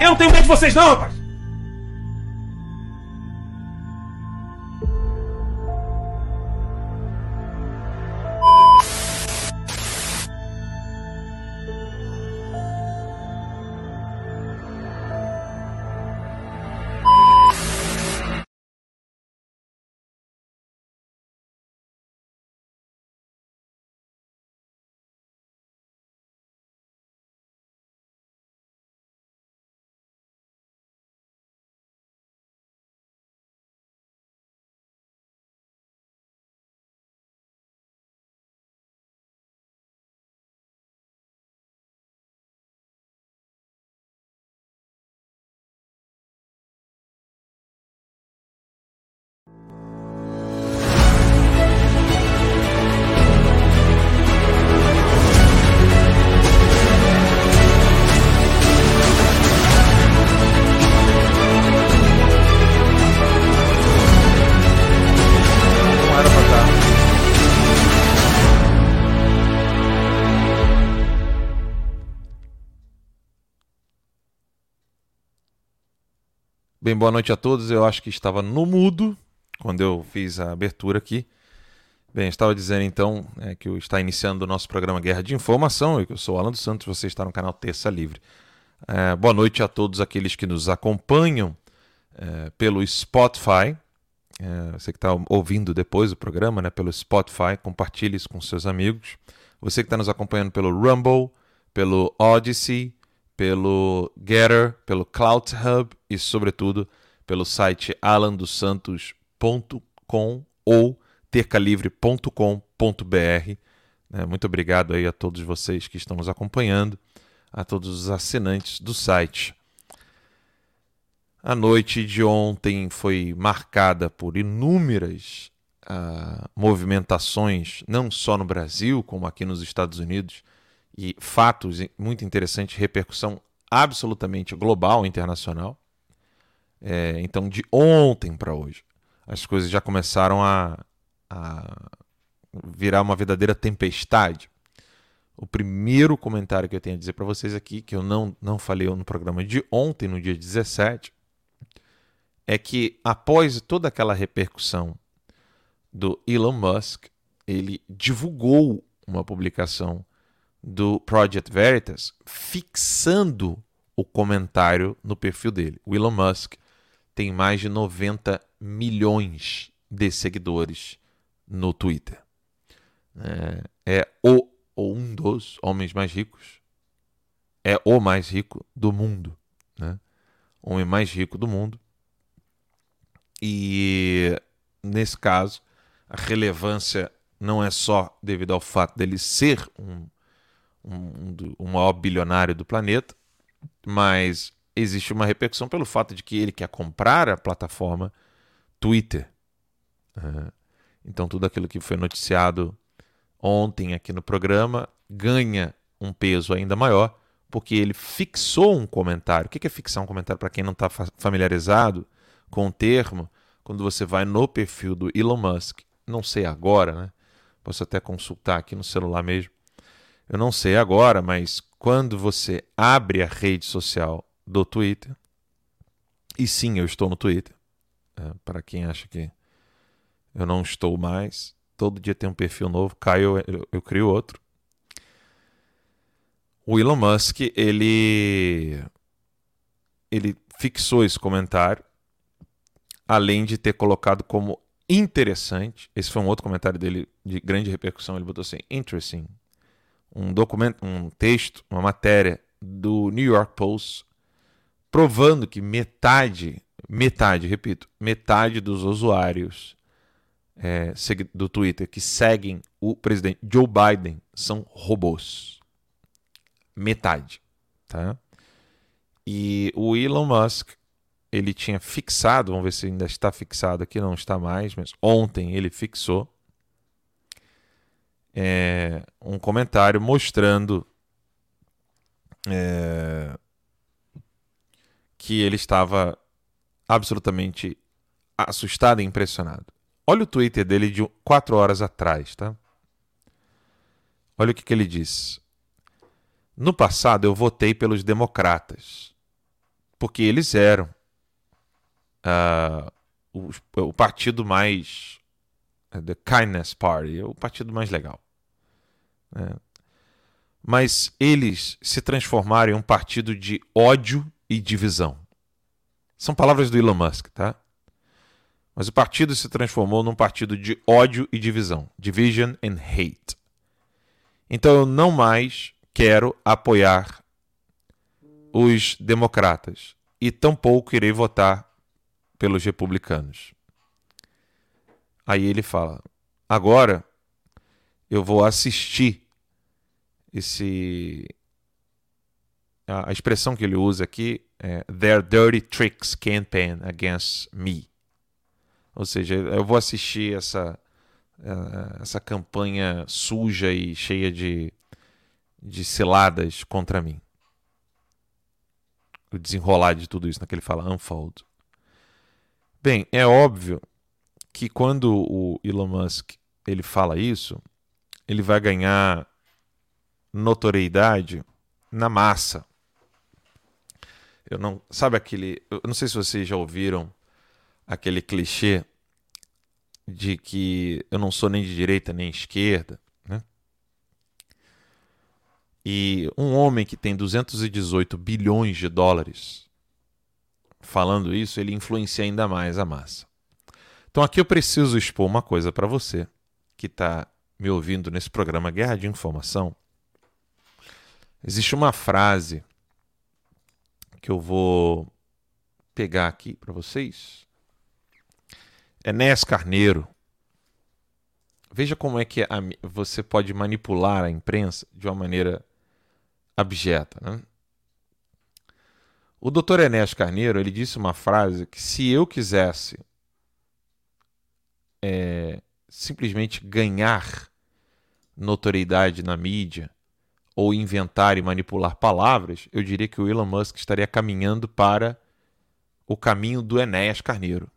Eu não tenho medo de vocês, não, rapaz! Bem, boa noite a todos. Eu acho que estava no mudo quando eu fiz a abertura aqui. Bem, estava dizendo então é, que está iniciando o nosso programa Guerra de Informação. Eu sou Alan dos Santos, você está no canal Terça Livre. É, boa noite a todos aqueles que nos acompanham é, pelo Spotify. É, você que está ouvindo depois o programa, né, pelo Spotify, compartilhe isso com seus amigos. Você que está nos acompanhando pelo Rumble, pelo Odyssey, pelo Getter, pelo Cloud Hub e, sobretudo, pelo site alandosantos.com ou tercalivre.com.br. Né? Muito obrigado aí a todos vocês que estão nos acompanhando, a todos os assinantes do site. A noite de ontem foi marcada por inúmeras uh, movimentações, não só no Brasil, como aqui nos Estados Unidos, e fatos muito interessantes, repercussão absolutamente global, internacional. É, então, de ontem para hoje, as coisas já começaram a, a virar uma verdadeira tempestade. O primeiro comentário que eu tenho a dizer para vocês aqui, que eu não, não falei no programa de ontem, no dia 17, é que após toda aquela repercussão do Elon Musk, ele divulgou uma publicação do Project Veritas fixando o comentário no perfil dele. O Elon Musk tem mais de 90 milhões de seguidores no Twitter. É, é o ou um dos homens mais ricos. É o mais rico do mundo. Né? Homem mais rico do mundo. E nesse caso, a relevância não é só devido ao fato dele ser um um, o maior bilionário do planeta, mas existe uma repercussão pelo fato de que ele quer comprar a plataforma Twitter. Então, tudo aquilo que foi noticiado ontem aqui no programa ganha um peso ainda maior, porque ele fixou um comentário. O que é fixar um comentário para quem não está familiarizado com o termo? Quando você vai no perfil do Elon Musk, não sei agora, né? Posso até consultar aqui no celular mesmo. Eu não sei agora, mas quando você abre a rede social do Twitter, e sim, eu estou no Twitter, é, para quem acha que eu não estou mais, todo dia tem um perfil novo, caiu, eu, eu crio outro. O Elon Musk, ele ele fixou esse comentário, além de ter colocado como interessante. Esse foi um outro comentário dele de grande repercussão. Ele botou assim: interesting. Um documento, um texto, uma matéria do New York Post provando que metade, metade, repito, metade dos usuários é, do Twitter que seguem o presidente Joe Biden são robôs. Metade, tá? E o Elon Musk ele tinha fixado, vamos ver se ainda está fixado aqui, não está mais, mas ontem ele fixou é, um comentário mostrando é, que ele estava absolutamente assustado e impressionado. Olha o Twitter dele de quatro horas atrás, tá? Olha o que, que ele diz. No passado eu votei pelos democratas, porque eles eram uh, o, o, partido mais. Uh, the Kindness Party, o partido mais legal. Né? Mas eles se transformaram em um partido de ódio e divisão. São palavras do Elon Musk, tá? Mas o partido se transformou num partido de ódio e divisão. Division and hate. Então eu não mais quero apoiar os democratas. E tampouco irei votar pelos republicanos. Aí ele fala: agora eu vou assistir esse. A, expressão que ele usa aqui é Their Dirty Tricks Campaign Against Me. Ou seja, eu vou assistir essa, essa campanha suja e cheia de, de ciladas contra mim. O desenrolar de tudo isso, naquele fala unfold. Bem, é óbvio que quando o Elon Musk ele fala isso, ele vai ganhar notoriedade na massa. Eu não, sabe aquele, eu não sei se vocês já ouviram aquele clichê de que eu não sou nem de direita nem esquerda, né? E um homem que tem 218 bilhões de dólares falando isso, ele influencia ainda mais a massa. Então aqui eu preciso expor uma coisa para você que está me ouvindo nesse programa Guerra de Informação. Existe uma frase que eu vou pegar aqui para vocês. Enéas Carneiro. Veja como é que a, você pode manipular a imprensa de uma maneira abjeta. Né? O doutor Enéas Carneiro ele disse uma frase que se eu quisesse é, simplesmente ganhar notoriedade na mídia ou inventar e manipular palavras, eu diria que o Elon Musk estaria caminhando para o caminho do Enéas Carneiro.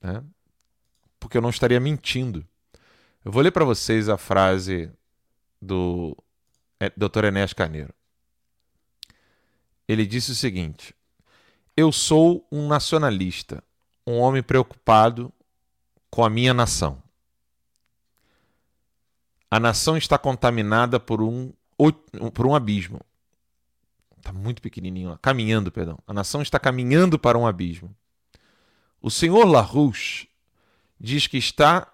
Né? Porque eu não estaria mentindo. Eu vou ler para vocês a frase do é, Dr. Enéas Carneiro ele disse o seguinte: Eu sou um nacionalista, um homem preocupado com a minha nação. A nação está contaminada por um, por um abismo. Está muito pequenininho, caminhando, perdão. A nação está caminhando para um abismo. O senhor LaRouche diz que está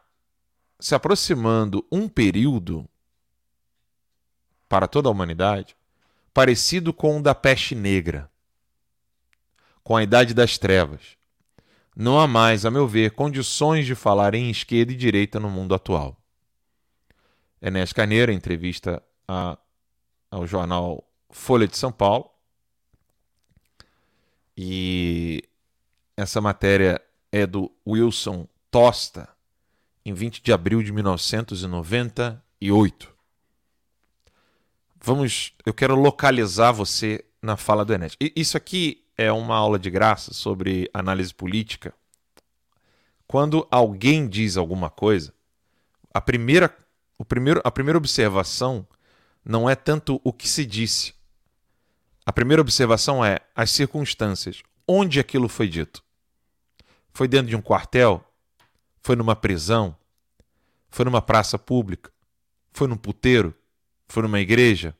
se aproximando um período para toda a humanidade parecido com o da peste negra, com a idade das trevas. Não há mais, a meu ver, condições de falar em esquerda e direita no mundo atual. Enéas Carneiro, entrevista a, ao jornal Folha de São Paulo, e essa matéria é do Wilson Tosta, em 20 de abril de 1998. vamos, eu quero localizar você na fala do Enes. Isso aqui é uma aula de graça sobre análise política. Quando alguém diz alguma coisa, a primeira, o primeiro, a primeira observação não é tanto o que se disse. A primeira observação é as circunstâncias, onde aquilo foi dito. Foi dentro de um quartel? Foi numa prisão? Foi numa praça pública? Foi num puteiro? Foi numa igreja?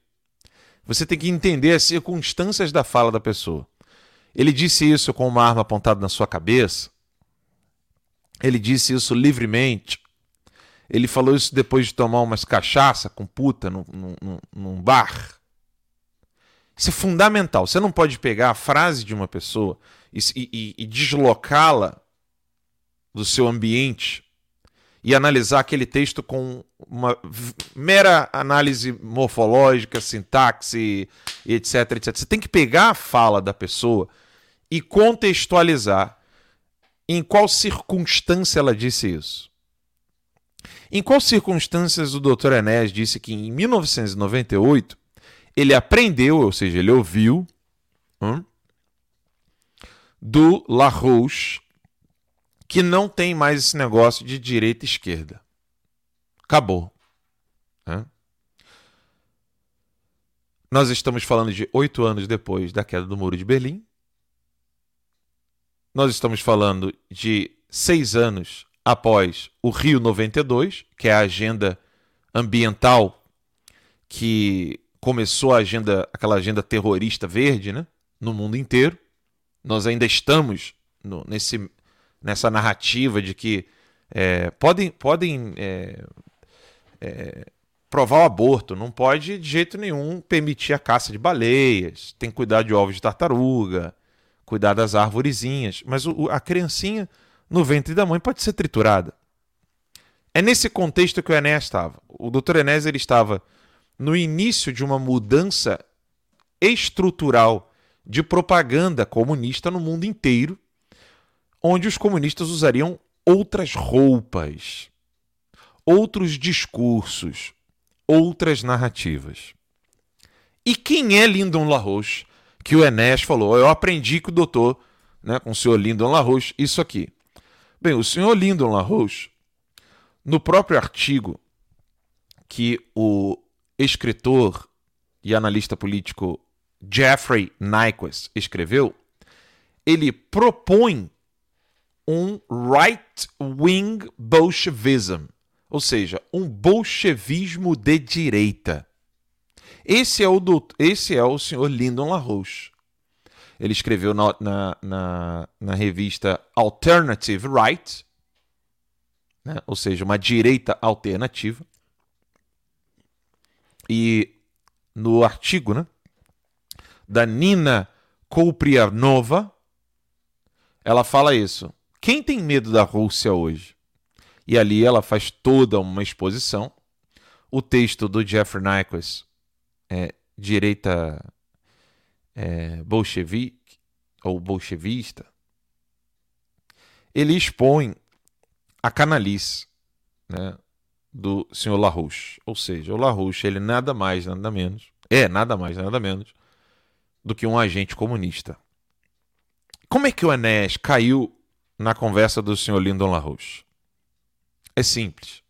Você tem que entender as circunstâncias da fala da pessoa. Ele disse isso com uma arma apontada na sua cabeça? Ele disse isso livremente? Ele falou isso depois de tomar umas cachaça com puta num, num, num bar? Isso é fundamental. Você não pode pegar a frase de uma pessoa e, e, e deslocá-la do seu ambiente e analisar aquele texto com uma mera análise morfológica, sintaxe, etc, etc. Você tem que pegar a fala da pessoa e contextualizar em qual circunstância ela disse isso. Em quais circunstâncias o Dr. Enéas disse que em 1998 ele aprendeu, ou seja, ele ouviu hum, do Larouche que não tem mais esse negócio de direita e esquerda. Acabou. Né? Nós estamos falando de oito anos depois da queda do Muro de Berlim. Nós estamos falando de seis anos após o Rio 92, que é a agenda ambiental que começou a agenda, aquela agenda terrorista verde, né, no mundo inteiro. Nós ainda estamos no, nesse nessa narrativa de que é, podem, podem é, é, provar o aborto, não pode de jeito nenhum permitir a caça de baleias, tem que cuidar de ovos de tartaruga, cuidar das árvorezinhas, mas o, a criancinha no ventre da mãe pode ser triturada. É nesse contexto que o Enéas estava. O Dr. Enéas ele estava no início de uma mudança estrutural de propaganda comunista no mundo inteiro onde os comunistas usariam outras roupas, outros discursos, outras narrativas. E quem é Lyndon LaRoche? Que o Enéas falou, eu aprendi com o doutor, né, com o senhor Lyndon LaRoche, isso aqui. Bem, o senhor Lyndon LaRoche, no próprio artigo que o escritor e analista político Jeffrey Nyquist escreveu, ele propõe um right-wing bolchevism, ou seja, um bolchevismo de direita. Esse é o, doutor, esse é o senhor Lyndon LaRouche. Ele escreveu na, na, na, na revista Alternative Right, né? ou seja, uma direita alternativa. E no artigo né, da Nina Koprianova, ela fala isso. Quem tem medo da Rússia hoje? E ali ela faz toda uma exposição. O texto do Jeffrey Nyquist, é, direita é, bolchevique ou bolchevista, ele expõe a canalice né, do senhor LaRouche. Ou seja, o LaRouche ele nada mais, nada menos, é nada mais, nada menos do que um agente comunista. Como é que o Enéas caiu na conversa do senhor Lyndon LaRouche? É simples.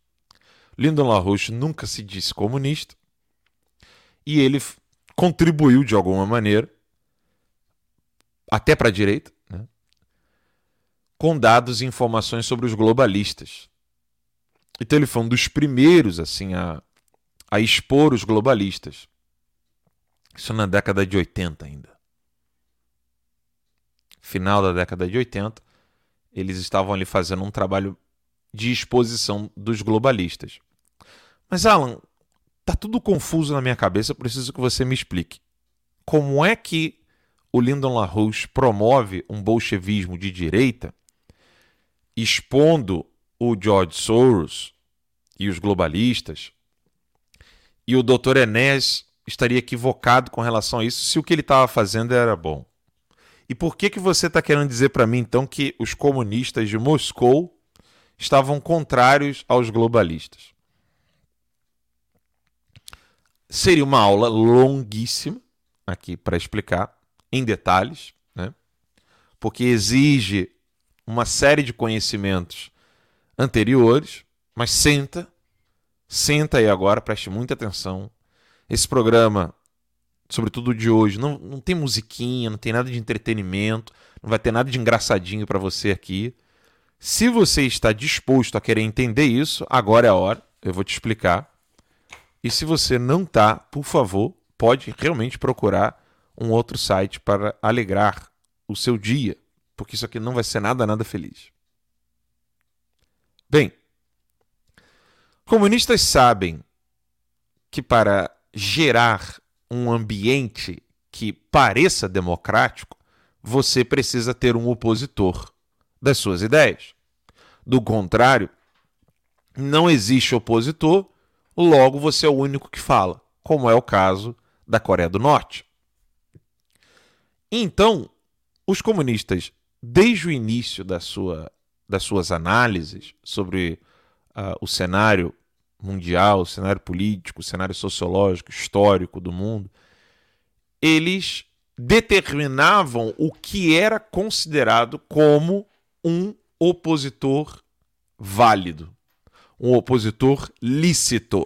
Lyndon LaRouche nunca se disse comunista e ele contribuiu de alguma maneira, até para a direita, né, com dados e informações sobre os globalistas. Então ele foi um dos primeiros assim a, a expor os globalistas. Isso na década de 80 ainda. Final da década de 80 eles estavam ali fazendo um trabalho de exposição dos globalistas. Mas, Alan, tá tudo confuso na minha cabeça, preciso que você me explique. Como é que o Lyndon LaRouche promove um bolchevismo de direita, expondo o George Soros e os globalistas, e o Dr. Enéas estaria equivocado com relação a isso se o que ele estava fazendo era bom? E por que que você está querendo dizer para mim então que os comunistas de Moscou estavam contrários aos globalistas? Seria uma aula longuíssima aqui para explicar em detalhes, né? Porque exige uma série de conhecimentos anteriores, mas senta, senta aí agora, preste muita atenção. Esse programa, sobretudo de hoje, não, não tem musiquinha, não tem nada de entretenimento, não vai ter nada de engraçadinho para você aqui. Se você está disposto a querer entender isso, agora é a hora, eu vou te explicar. E se você não está, por favor, pode realmente procurar um outro site para alegrar o seu dia, porque isso aqui não vai ser nada, nada feliz. Bem, comunistas sabem que para gerar um ambiente que pareça democrático, você precisa ter um opositor das suas ideias. Do contrário, não existe opositor, logo você é o único que fala, como é o caso da Coreia do Norte. Então, os comunistas, desde o início da sua, das suas análises sobre uh, o cenário mundial, o cenário político, o cenário sociológico, histórico do mundo, eles determinavam o que era considerado como um opositor válido, um opositor lícito.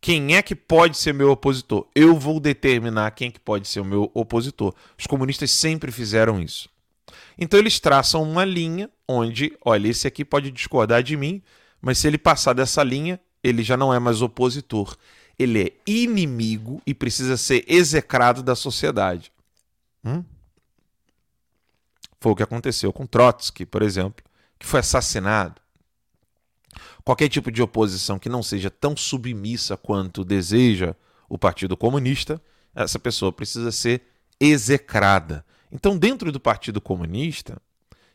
Quem é que pode ser meu opositor? Eu vou determinar quem é que pode ser o meu opositor. Os comunistas sempre fizeram isso. Então eles traçam uma linha onde, olha, esse aqui pode discordar de mim, mas se ele passar dessa linha, ele já não é mais opositor. Ele é inimigo e precisa ser execrado da sociedade. Hum? Foi o que aconteceu com Trotsky, por exemplo, que foi assassinado qualquer tipo de oposição que não seja tão submissa quanto deseja o Partido Comunista, essa pessoa precisa ser execrada. Então, dentro do Partido Comunista,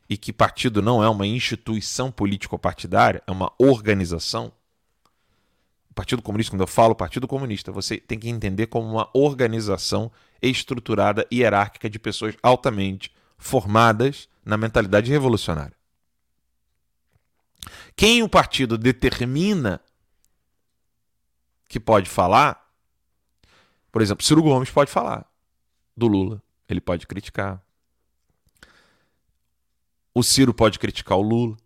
e que partido não é uma instituição político-partidária, é uma organização. O Partido Comunista, quando eu falo Partido Comunista, você tem que entender como uma organização estruturada e hierárquica de pessoas altamente formadas na mentalidade revolucionária. Quem o partido determina que pode falar, por exemplo, Ciro Gomes pode falar do Lula, ele pode criticar. O Ciro pode criticar o Lula.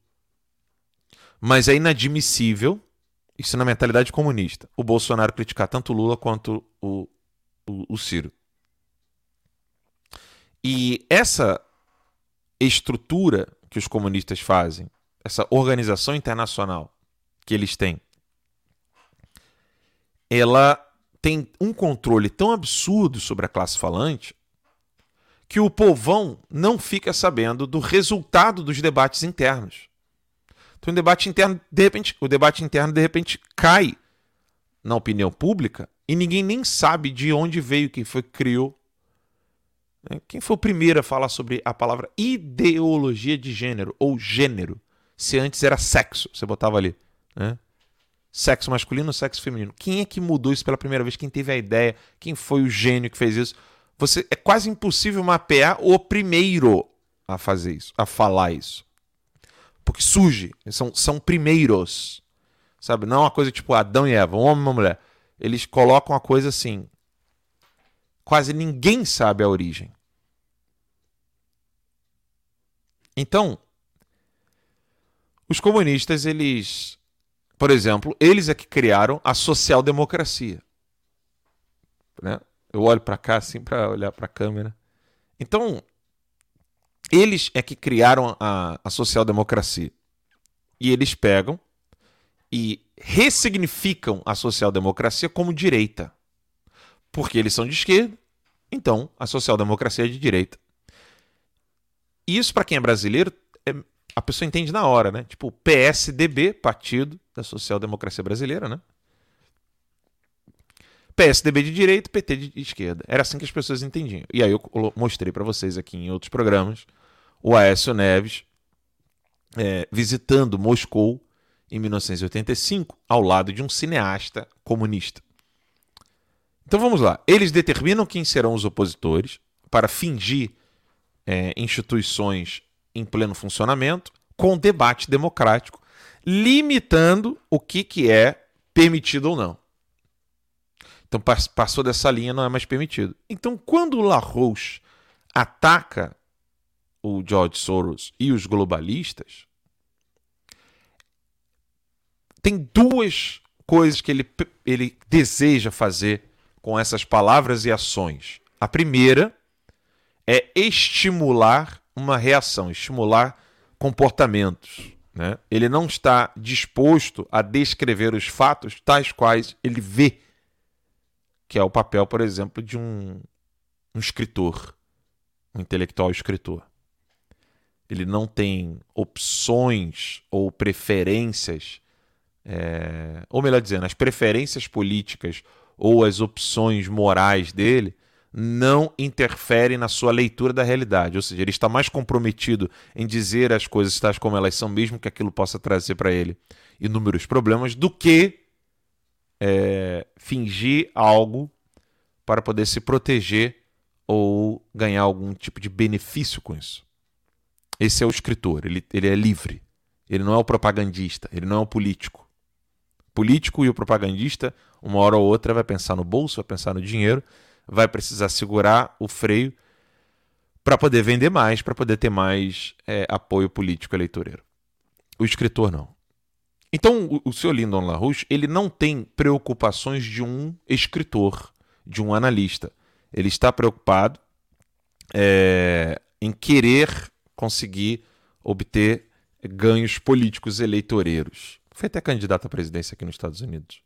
Mas é inadmissível, isso na mentalidade comunista, o Bolsonaro criticar tanto o Lula quanto o, o, o Ciro. E essa estrutura que os comunistas fazem essa organização internacional que eles têm, ela tem um controle tão absurdo sobre a classe falante que o povão não fica sabendo do resultado dos debates internos. Então, o debate interno, de repente, o debate interno de repente cai na opinião pública e ninguém nem sabe de onde veio, quem foi que criou. Né? Quem foi o primeiro a falar sobre a palavra ideologia de gênero ou gênero? Se antes era sexo, você botava ali, né? Sexo masculino, sexo feminino. Quem é que mudou isso pela primeira vez? Quem teve a ideia? Quem foi o gênio que fez isso? Você é quase impossível mapear o primeiro a fazer isso, a falar isso. Porque surge, são, são primeiros. Sabe? Não é uma coisa tipo Adão e Eva, um homem e uma mulher. Eles colocam a coisa assim. Quase ninguém sabe a origem. Então, os comunistas, eles, por exemplo, eles é que criaram a social-democracia. Né? Eu olho para cá assim para olhar para a câmera. Então, eles é que criaram a, a social-democracia. E eles pegam e ressignificam a social-democracia como direita. Porque eles são de esquerda, então a social-democracia é de direita. Isso, para quem é brasileiro, a pessoa entende na hora, né? Tipo, PSDB, Partido da Social Democracia Brasileira, né? PSDB de direita, PT de esquerda. Era assim que as pessoas entendiam. E aí eu mostrei para vocês aqui em outros programas o Aécio Neves é, visitando Moscou em 1985 ao lado de um cineasta comunista. Então vamos lá. Eles determinam quem serão os opositores para fingir é, instituições em pleno funcionamento, com debate democrático, limitando o que, que é permitido ou não. Então passou dessa linha, não é mais permitido. Então, quando o LaRouche ataca o George Soros e os globalistas, tem duas coisas que ele, ele deseja fazer com essas palavras e ações. A primeira é estimular uma reação, estimular comportamentos. Né? Ele não está disposto a descrever os fatos tais quais ele vê, que é o papel, por exemplo, de um, um escritor, um intelectual escritor. Ele não tem opções ou preferências, é, ou melhor dizendo, as preferências políticas ou as opções morais dele não interferem na sua leitura da realidade. Ou seja, ele está mais comprometido em dizer as coisas tais como elas são, mesmo que aquilo possa trazer para ele inúmeros problemas, do que é, fingir algo para poder se proteger ou ganhar algum tipo de benefício com isso. Esse é o escritor, ele, ele é livre. Ele não é o propagandista, ele não é o político. O político e o propagandista, uma hora ou outra, vai pensar no bolso, vai pensar no dinheiro, vai precisar segurar o freio para poder vender mais, para poder ter mais é, apoio político eleitoreiro. O escritor não. Então, o, o senhor Lyndon LaRouche, ele não tem preocupações de um escritor, de um analista. Ele está preocupado é, em querer conseguir obter ganhos políticos eleitoreiros. Foi até candidato à presidência aqui nos Estados Unidos.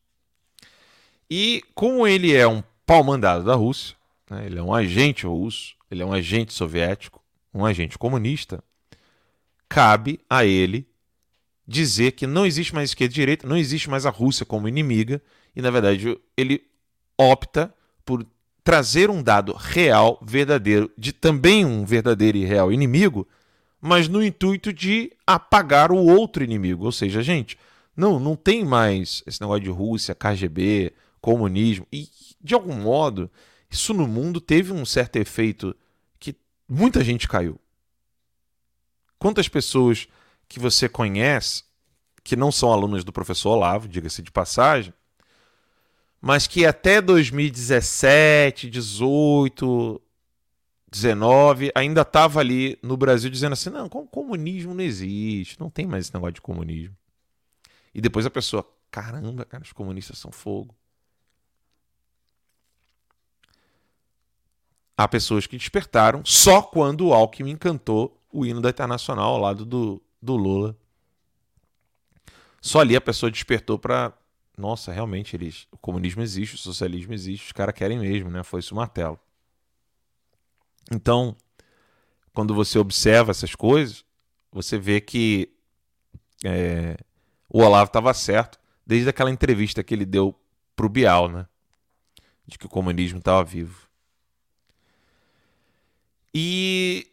E como ele é um pau-mandado da Rússia, né, ele é um agente russo, ele é um agente soviético, um agente comunista, cabe a ele dizer que não existe mais esquerda e direita, não existe mais a Rússia como inimiga, e na verdade ele opta por trazer um dado real, verdadeiro, de também um verdadeiro e real inimigo, mas no intuito de apagar o outro inimigo. Ou seja, gente, não, não tem mais esse negócio de Rússia, KGB, comunismo. E, de algum modo, isso no mundo teve um certo efeito que muita gente caiu. Quantas pessoas que você conhece, que não são alunos do professor Olavo, diga-se de passagem, mas que até 2017, 18, 19, ainda estava ali no Brasil dizendo assim: não, comunismo não existe, não tem mais esse negócio de comunismo. E depois a pessoa, caramba, cara, os comunistas são fogo. Há pessoas que despertaram só quando o Alckmin cantou o hino da Internacional ao lado do, do Lula. Só ali a pessoa despertou para nossa, realmente, eles, o comunismo existe, o socialismo existe, os caras querem mesmo, né? Foi isso o martelo. Então, quando você observa essas coisas, você vê que é, o Olavo estava certo desde aquela entrevista que ele deu para o Bial, né? De que o comunismo estava vivo. E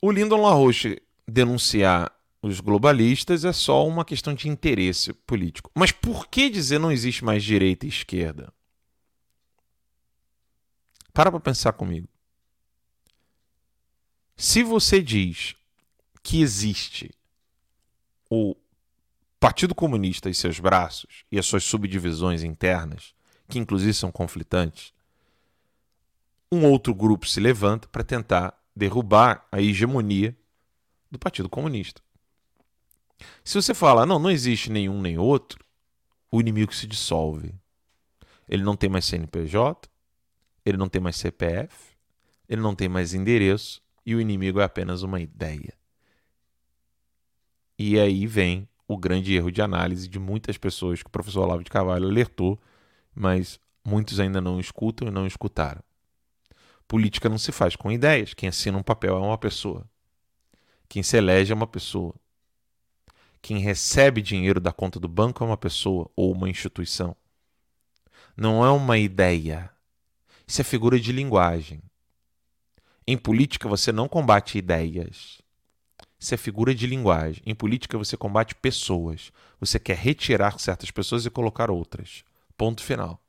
o Lyndon LaRouche denunciar os globalistas é só uma questão de interesse político. Mas por que dizer não existe mais direita e esquerda? Para para pensar comigo. Se você diz que existe o Partido Comunista e seus braços e as suas subdivisões internas, que inclusive são conflitantes, um outro grupo se levanta para tentar derrubar a hegemonia do Partido Comunista. Se você fala, não, não existe nenhum nem outro, o inimigo se dissolve. Ele não tem mais CNPJ, ele não tem mais CPF, ele não tem mais endereço e o inimigo é apenas uma ideia. E aí vem o grande erro de análise de muitas pessoas que o professor Olavo de Carvalho alertou, mas muitos ainda não escutam e não escutaram. Política não se faz com ideias. Quem assina um papel é uma pessoa. Quem se elege é uma pessoa. Quem recebe dinheiro da conta do banco é uma pessoa ou uma instituição. Não é uma ideia. Isso é figura de linguagem. Em política você não combate ideias. Isso é figura de linguagem. Em política você combate pessoas. Você quer retirar certas pessoas e colocar outras. Ponto final.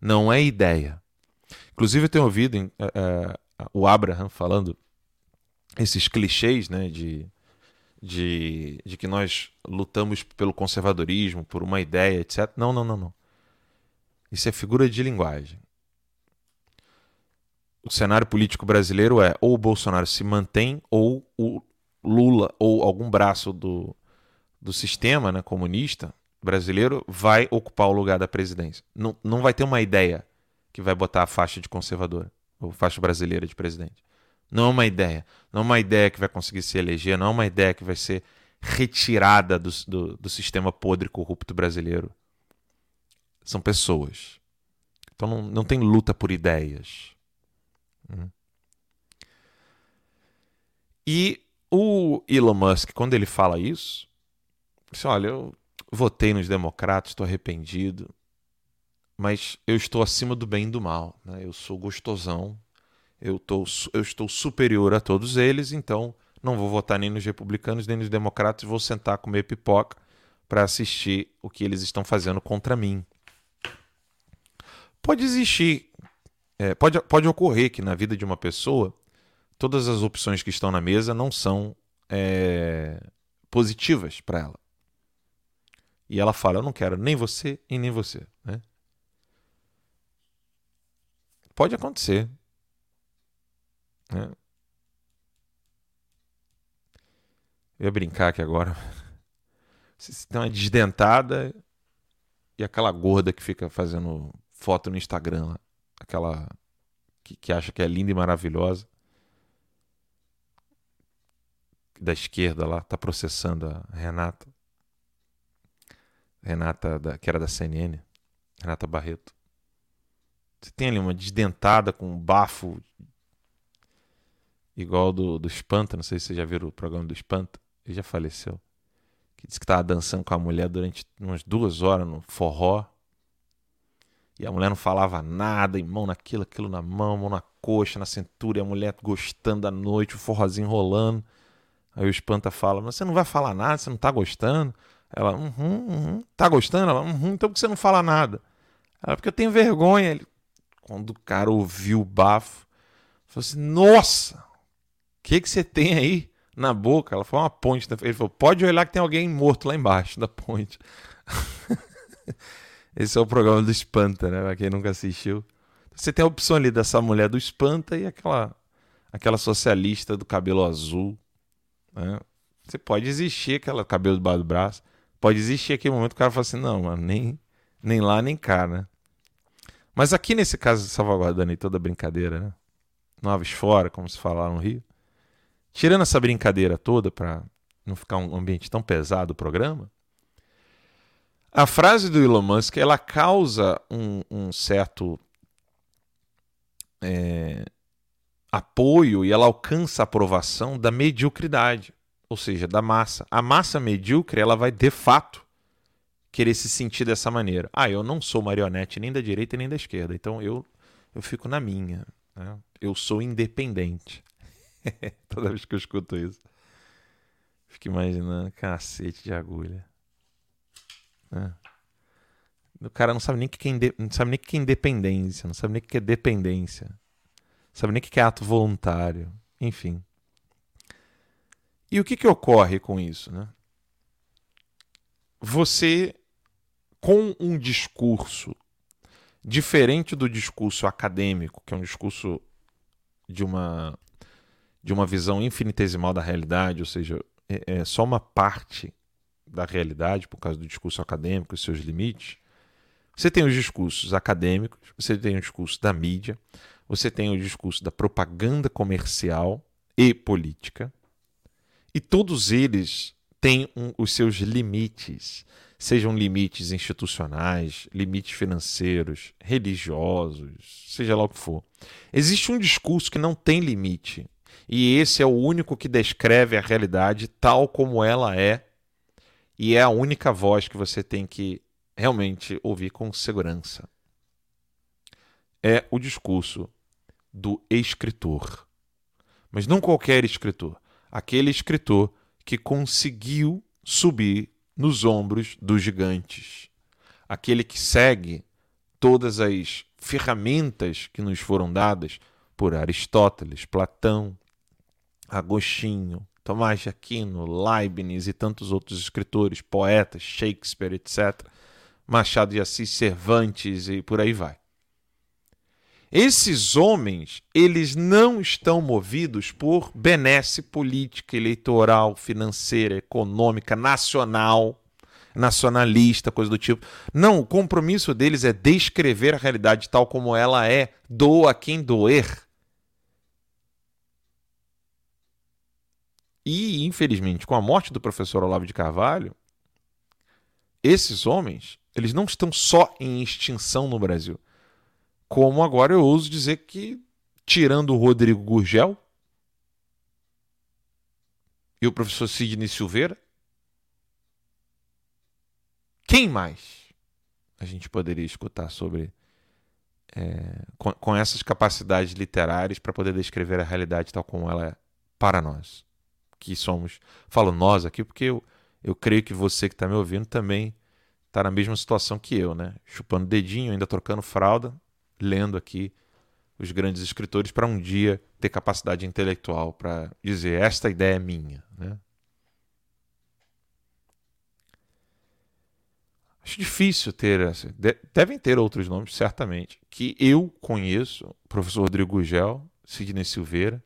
Não é ideia. Inclusive eu tenho ouvido uh, uh, o Abraham falando esses clichês né, de de, de que nós lutamos pelo conservadorismo, por uma ideia, etc. Não, não, não, não. Isso é figura de linguagem. O cenário político brasileiro é ou o Bolsonaro se mantém ou o Lula ou algum braço do, do sistema né, comunista brasileiro vai ocupar o lugar da presidência. Não, não vai ter uma ideia que vai botar a faixa de conservadora, ou faixa brasileira de presidente. Não é uma ideia. Não é uma ideia que vai conseguir se eleger, não é uma ideia que vai ser retirada do, do, do sistema podre corrupto brasileiro. São pessoas. Então não, não tem luta por ideias. Hum. E o Elon Musk, quando ele fala isso, disse, olha, eu votei nos democratas, estou arrependido, mas eu estou acima do bem e do mal. Né? Eu sou gostosão, eu, tô, eu estou superior a todos eles, então não vou votar nem nos republicanos nem nos democratas, vou sentar comer pipoca para assistir o que eles estão fazendo contra mim. Pode existir, é, pode, pode ocorrer que na vida de uma pessoa todas as opções que estão na mesa não são é, positivas para ela. E ela fala: Eu não quero nem você e nem você. Né? Pode acontecer. Né? Eu ia brincar aqui agora. Você tem uma desdentada e aquela gorda que fica fazendo foto no Instagram lá. Aquela que, que acha que é linda e maravilhosa. Da esquerda lá, tá processando a Renata. Renata, da, que era da CNN. Renata Barreto. Você tem ali uma desdentada com um bafo igual do, do Espanta, não sei se vocês já viram o programa do Espanta, ele já faleceu. Que disse que estava dançando com a mulher durante umas duas horas no forró. E a mulher não falava nada, e mão naquilo, aquilo na mão, mão na coxa, na cintura, e a mulher gostando da noite, o forrozinho rolando. Aí o Espanta fala, mas você não vai falar nada, você não tá gostando? Ela, uhum, uhum. Tá gostando? Ela, uhum, então por que você não fala nada? Ela, porque eu tenho vergonha. Ele, quando o cara ouviu o bafo, falou assim, nossa, que, que você tem aí na boca? Ela falou, uma ponte. Ele falou, pode olhar que tem alguém morto lá embaixo da ponte. Esse é o programa do Espanta, né? Pra quem nunca assistiu. Você tem a opção ali dessa mulher do Espanta e aquela, aquela socialista do cabelo azul. Né? Você pode existir aquela cabelo debaixo do braço. Pode existir aquele momento que o cara fala assim, não, mano, nem, nem lá nem cá, né? Mas aqui nesse caso, salvaguardando aí toda brincadeira, né? Novos fora, como se fala lá no Rio. Tirando essa brincadeira toda para não ficar um ambiente tão pesado o programa, a frase do Elon Musk ela causa um, um certo é, apoio e ela alcança a aprovação da mediocridade, ou seja, da massa. A massa medíocre ela vai de fato querer se sentir dessa maneira. Ah, eu não sou marionete nem da direita nem da esquerda, então eu eu fico na minha. Né? Eu sou independente. Toda vez que eu escuto isso. Fico imaginando, cacete de agulha. É. O cara não sabe nem o que é, não sabe nem que é independência, não sabe nem o que é dependência. Não sabe nem o que é ato voluntário. Enfim. E o que, que ocorre com isso? Né? Você, com um discurso diferente do discurso acadêmico, que é um discurso de uma de uma visão infinitesimal da realidade, ou seja, é, é só uma parte da realidade por causa do discurso acadêmico e seus limites. Você tem os discursos acadêmicos, você tem o discurso da mídia, você tem o discurso da propaganda comercial e política, e todos eles têm um, os seus limites, sejam limites institucionais, limites financeiros, religiosos, seja lá o que for. Existe um discurso que não tem limite, e esse é o único que descreve a realidade tal como ela é, e é a única voz que você tem que realmente ouvir com segurança. É o discurso do escritor. Mas não qualquer escritor, aquele escritor que conseguiu subir nos ombros dos gigantes, aquele que segue todas as ferramentas que nos foram dadas por Aristóteles, Platão, Agostinho, Tomás de Aquino, Leibniz e tantos outros escritores, poetas, Shakespeare, etc. Machado de Assis, Cervantes e por aí vai. Esses homens, eles não estão movidos por benesse política, eleitoral, financeira, econômica, nacional, nacionalista, coisa do tipo. Não, o compromisso deles é descrever a realidade tal como ela é, doa quem doer. E, infelizmente, com a morte do professor Olavo de Carvalho, esses homens, eles não estão só em extinção no Brasil como agora eu ouso dizer que, tirando o Rodrigo Gurgel e o professor Sidney Silveira, quem mais a gente poderia escutar sobre é, com, com, essas capacidades literárias para poder descrever a realidade tal como ela é para nós, que somos. Falo nós aqui porque eu, eu creio que você que está me ouvindo também está na mesma situação que eu, né? Chupando dedinho, ainda trocando fralda, lendo aqui os grandes escritores para um dia ter capacidade intelectual para dizer esta ideia é minha. Né? Acho difícil ter. Assim, devem ter outros nomes, certamente, que eu conheço: professor Rodrigo Gugel, Sidney Silveira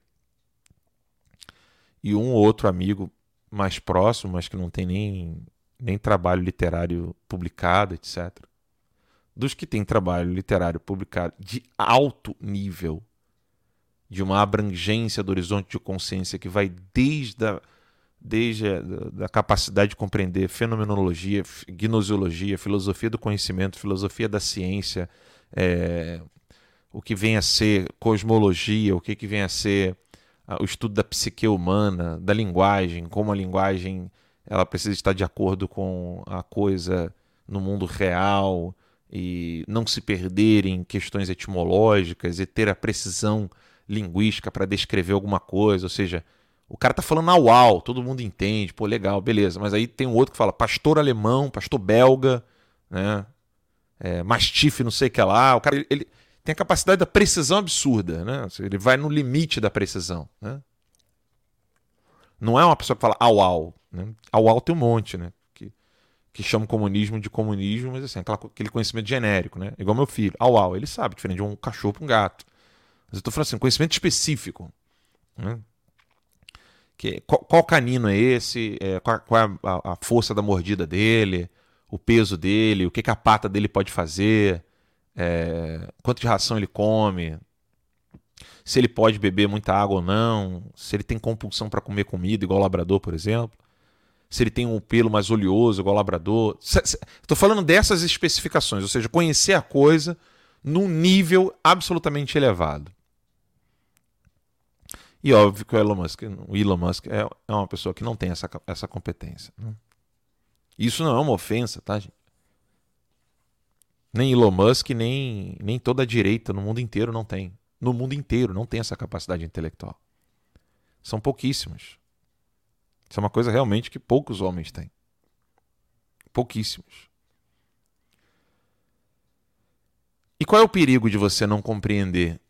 e um ou outro amigo mais próximo, mas que não tem nem, nem trabalho literário publicado, etc dos que têm trabalho literário publicado de alto nível, de uma abrangência do horizonte de consciência que vai desde a, desde a da capacidade de compreender fenomenologia, gnosiologia, filosofia do conhecimento, filosofia da ciência, é, o que vem a ser cosmologia, o que, que vem a ser o estudo da psique humana, da linguagem, como a linguagem ela precisa estar de acordo com a coisa no mundo real, e não se perder em questões etimológicas e ter a precisão linguística para descrever alguma coisa, ou seja, o cara tá falando au au, todo mundo entende, pô, legal, beleza, mas aí tem um outro que fala pastor alemão, pastor belga, né? É, mastife, não sei o que lá, o cara ele, ele tem a capacidade da precisão absurda, né? Ele vai no limite da precisão, né? Não é uma pessoa que fala au au, né? Au au tem um monte, né? Que chama o comunismo de comunismo, mas assim, aquele conhecimento genérico, né? Igual meu filho. Au, au, ele sabe, diferente de um cachorro para um gato. Mas eu estou falando assim, conhecimento específico. Né? Que, qual, qual, canino é esse? É, qual, qual é a, a, força da mordida dele? O peso dele? O que, que a pata dele pode fazer? É, quanto de ração ele come? Se ele pode beber muita água ou não? Se ele tem compulsão para comer comida, igual o labrador, por exemplo? Se ele tem um pelo mais oleoso, igual labrador. Estou falando dessas especificações, ou seja, conhecer a coisa num nível absolutamente elevado. E óbvio que o Elon Musk, o Elon Musk é, é uma pessoa que não tem essa, essa competência. Né? Isso não é uma ofensa, tá, gente? Nem Elon Musk, nem, nem toda a direita no mundo inteiro não tem. No mundo inteiro não tem essa capacidade intelectual. São pouquíssimos. Isso é uma coisa realmente que poucos homens têm. Pouquíssimos. E qual é o perigo de você não compreender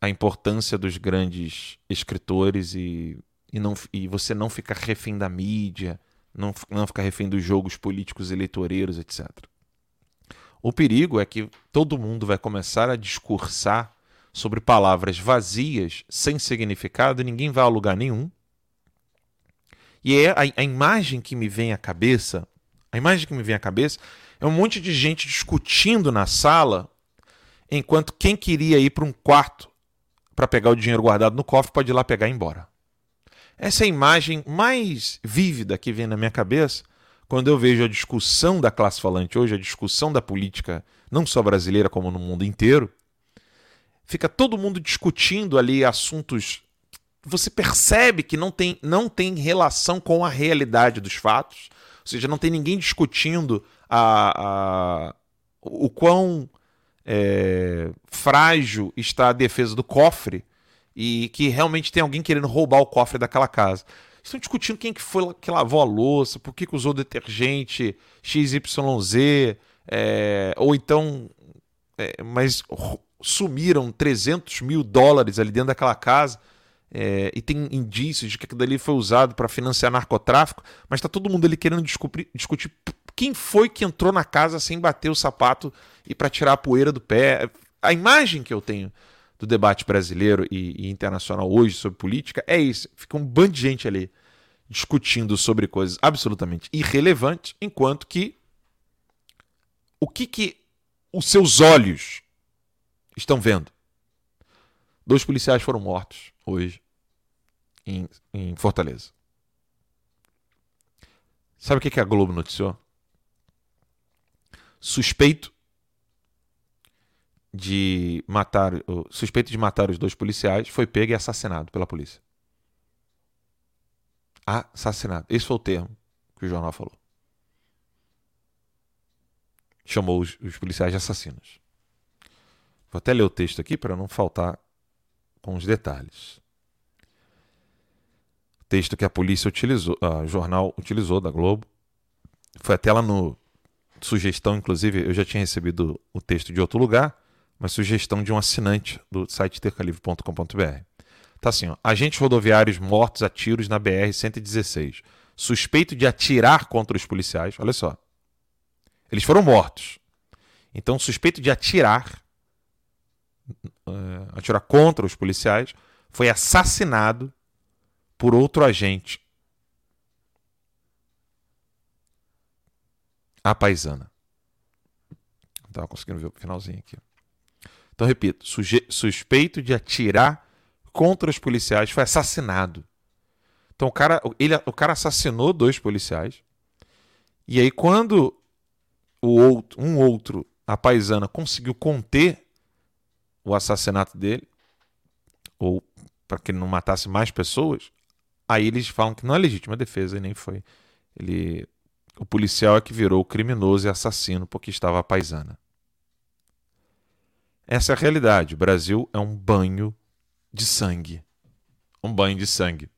a importância dos grandes escritores e, e, não, e você não ficar refém da mídia, não, não ficar refém dos jogos políticos eleitoreiros, etc. O perigo é que todo mundo vai começar a discursar sobre palavras vazias, sem significado, e ninguém vai a lugar nenhum. E é a, a imagem que me vem à cabeça, a imagem que me vem à cabeça é um monte de gente discutindo na sala, enquanto quem queria ir para um quarto para pegar o dinheiro guardado no cofre pode ir lá pegar e ir embora. Essa é a imagem mais vívida que vem na minha cabeça quando eu vejo a discussão da classe falante hoje, a discussão da política, não só brasileira como no mundo inteiro. Fica todo mundo discutindo ali assuntos você percebe que não tem, não tem relação com a realidade dos fatos. Ou seja, não tem ninguém discutindo a, a o quão é, frágil está a defesa do cofre e que realmente tem alguém querendo roubar o cofre daquela casa. Estão discutindo quem que foi que lavou a louça, por que, que usou detergente XYZ, é, ou então. É, mas sumiram 300 mil dólares ali dentro daquela casa é, e tem indícios de que aquilo ali foi usado para financiar narcotráfico, mas está todo mundo ali querendo discutir, discutir quem foi que entrou na casa sem bater o sapato e para tirar a poeira do pé? A imagem que eu tenho do debate brasileiro e, e internacional hoje sobre política é isso. Fica um bando de gente ali discutindo sobre coisas absolutamente irrelevantes, enquanto que o que, que os seus olhos estão vendo? Dois policiais foram mortos hoje em, em Fortaleza. Sabe o que, que a Globo noticiou? Suspeito de matar, suspeito de matar os dois policiais foi pego e assassinado pela polícia. Assassinado. Esse foi o termo que o jornal falou. Chamou os, os policiais de assassinos. Vou até ler o texto aqui para não faltar com os detalhes. Texto que a polícia utilizou, o jornal utilizou da Globo, foi até lá no sugestão, inclusive, eu já tinha recebido o texto de outro lugar, mas sugestão de um assinante do site tercalivre.com.br. Tá assim, ó, agentes rodoviários mortos a tiros na BR-116. Suspeito de atirar contra os policiais. Olha só. Eles foram mortos. Então, suspeito de atirar, uh, atirar contra os policiais, foi assassinado por outro agente. A paisana. Estava conseguindo ver o finalzinho aqui. Então, repito: suspeito de atirar contra os policiais, foi assassinado. Então o cara, ele, o cara assassinou dois policiais. E aí quando o outro, um outro, a paisana conseguiu conter o assassinato dele, ou para que ele não matasse mais pessoas, aí eles falam que não é legítima defesa e nem foi. Ele, o policial é que virou criminoso e assassino porque estava a paisana. Essa é a realidade. O Brasil é um banho de sangue. Um banho de sangue.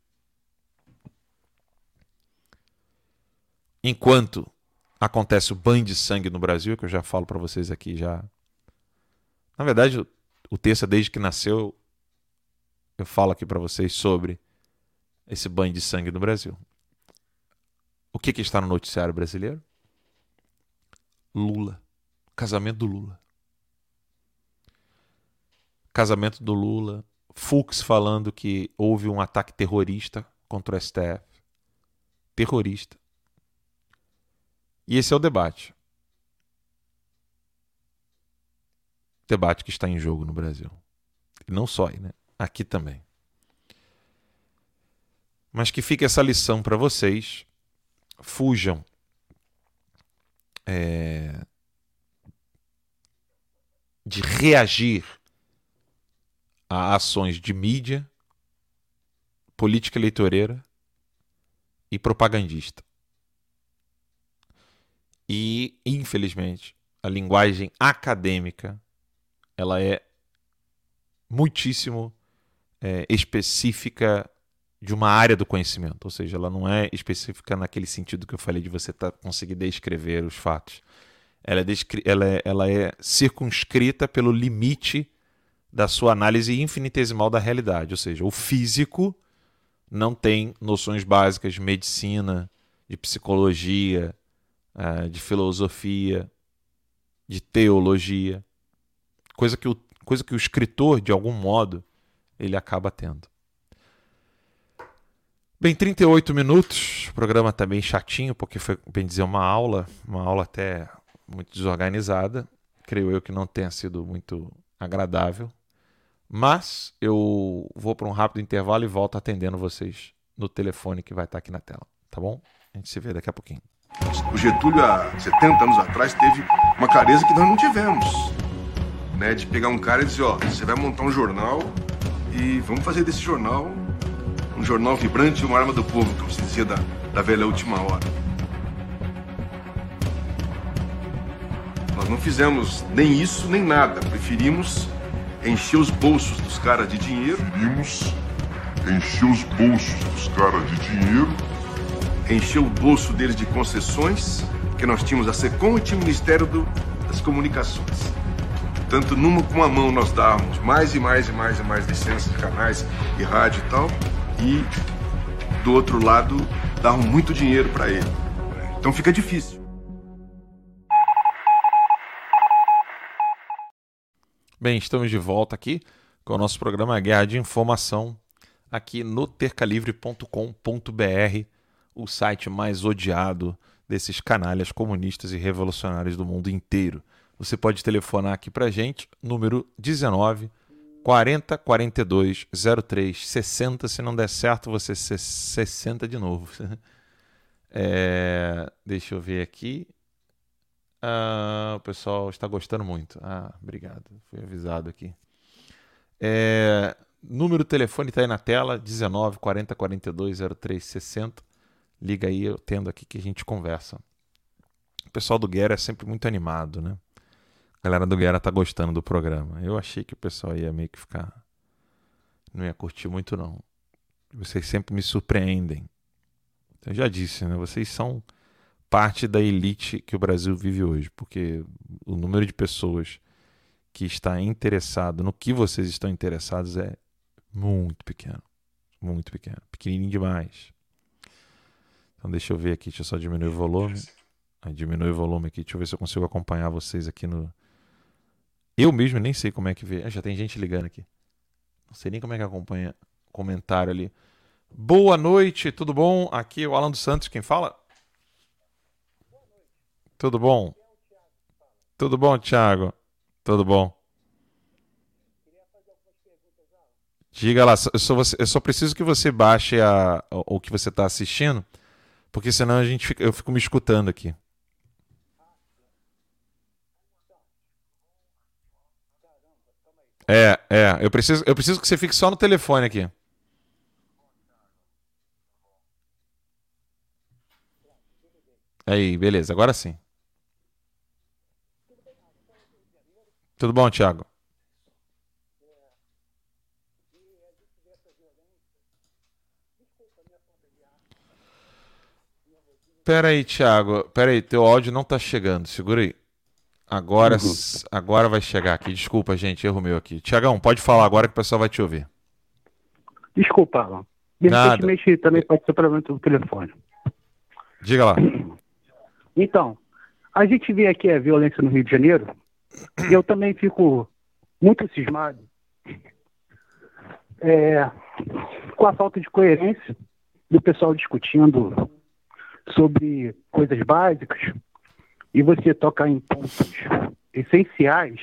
Enquanto acontece o banho de sangue no Brasil, que eu já falo para vocês aqui já. Na verdade, o texto desde que nasceu, eu falo aqui para vocês sobre esse banho de sangue no Brasil. O que, que está no noticiário brasileiro? Lula. Casamento do Lula. Casamento do Lula, Fux falando que houve um ataque terrorista contra o STF. Terrorista. E esse é o debate. Debate que está em jogo no Brasil. E não só aí, né? Aqui também. Mas que fique essa lição para vocês. Fujam. É, de reagir a ações de mídia, política eleitoreira e propagandista. E, infelizmente, a linguagem acadêmica ela é muitíssimo é, específica de uma área do conhecimento, ou seja, ela não é específica naquele sentido que eu falei de você tá, conseguir descrever os fatos. Ela é, ela, é, ela é circunscrita pelo limite da sua análise infinitesimal da realidade. Ou seja, o físico não tem noções básicas de medicina, de psicologia, eh, de filosofia, de teologia, coisa que o, coisa que o escritor, de algum modo, ele acaba tendo. Bem, 38 minutos, o programa está bem chatinho, porque foi, bem dizer, uma aula, uma aula até muito desorganizada. Creio eu que não tenha sido muito agradável mas eu vou para um rápido intervalo e volto atendendo vocês no telefone que vai estar aqui na tela, tá bom? A gente se vê daqui a pouquinho. O Getúlio, há 70 anos atrás, teve uma clareza que nós não tivemos. Né, de pegar um cara e dizer, ó, você vai montar um jornal e vamos fazer desse jornal um jornal vibrante e uma arma do povo, como se dizia da, da velha última hora. Nós não fizemos nem isso, nem nada. Preferimos encher os bolsos dos caras de dinheiro. Preferimos encher os bolsos dos caras de dinheiro. Encher o bolso deles de concessões, que nós tínhamos a SECOM e tinha o Ministério do, das Comunicações. Tanto numa com a mão nós dávamos mais e mais e mais e mais licenças de canais e rádio e tal, e do outro lado davam muito dinheiro para ele. Então fica difícil. Bem, estamos de volta aqui com o nosso programa Guerra de Informação aqui no tercalivre.com.br, o site mais odiado desses canalhas comunistas e revolucionários do mundo inteiro. Você pode telefonar aqui para gente, número 19 40 42 03 60. Se não der certo, você 60 de novo. É, deixa eu ver aqui. Ah, o pessoal está gostando muito. Ah, obrigado. Fui avisado aqui. É, número do telefone está aí na tela: 19 40 42 03 60. Liga aí, eu tendo aqui que a gente conversa. O pessoal do Guerra é sempre muito animado, né? A galera do Guerra tá gostando do programa. Eu achei que o pessoal ia meio que ficar. Não ia curtir muito, não. Vocês sempre me surpreendem. Eu já disse, né? Vocês são parte da elite que o Brasil vive hoje, porque o número de pessoas que está interessado no que vocês estão interessados é muito pequeno. Muito pequeno. Pequenininho demais. Então deixa eu ver aqui, deixa eu só diminuir o volume. Aí diminui o volume aqui, deixa eu ver se eu consigo acompanhar vocês aqui no. Eu mesmo nem sei como é que vê. Ah, já tem gente ligando aqui. Não sei nem como é que acompanha comentário ali. Boa noite, tudo bom? Aqui é o Alan dos Santos, quem fala? Tudo bom? Tudo bom, Thiago? Tudo bom? Diga lá, eu só, eu só preciso que você baixe a, o que você está assistindo, porque senão a gente fica, eu fico me escutando aqui. É, é, eu preciso, eu preciso que você fique só no telefone aqui. Aí, beleza, agora sim. Tudo bom, Thiago? Pera aí, Thiago. Pera aí, teu áudio não tá chegando. Segura aí. Agora, uhum. agora vai chegar aqui. Desculpa, gente, erro meu aqui. Tiagão, pode falar agora que o pessoal vai te ouvir. Desculpa, Alan. Recentemente também pode ser problema do telefone. Diga lá. Então, a gente vê aqui a violência no Rio de Janeiro e eu também fico muito cismado é, com a falta de coerência do pessoal discutindo sobre coisas básicas e você tocar em pontos essenciais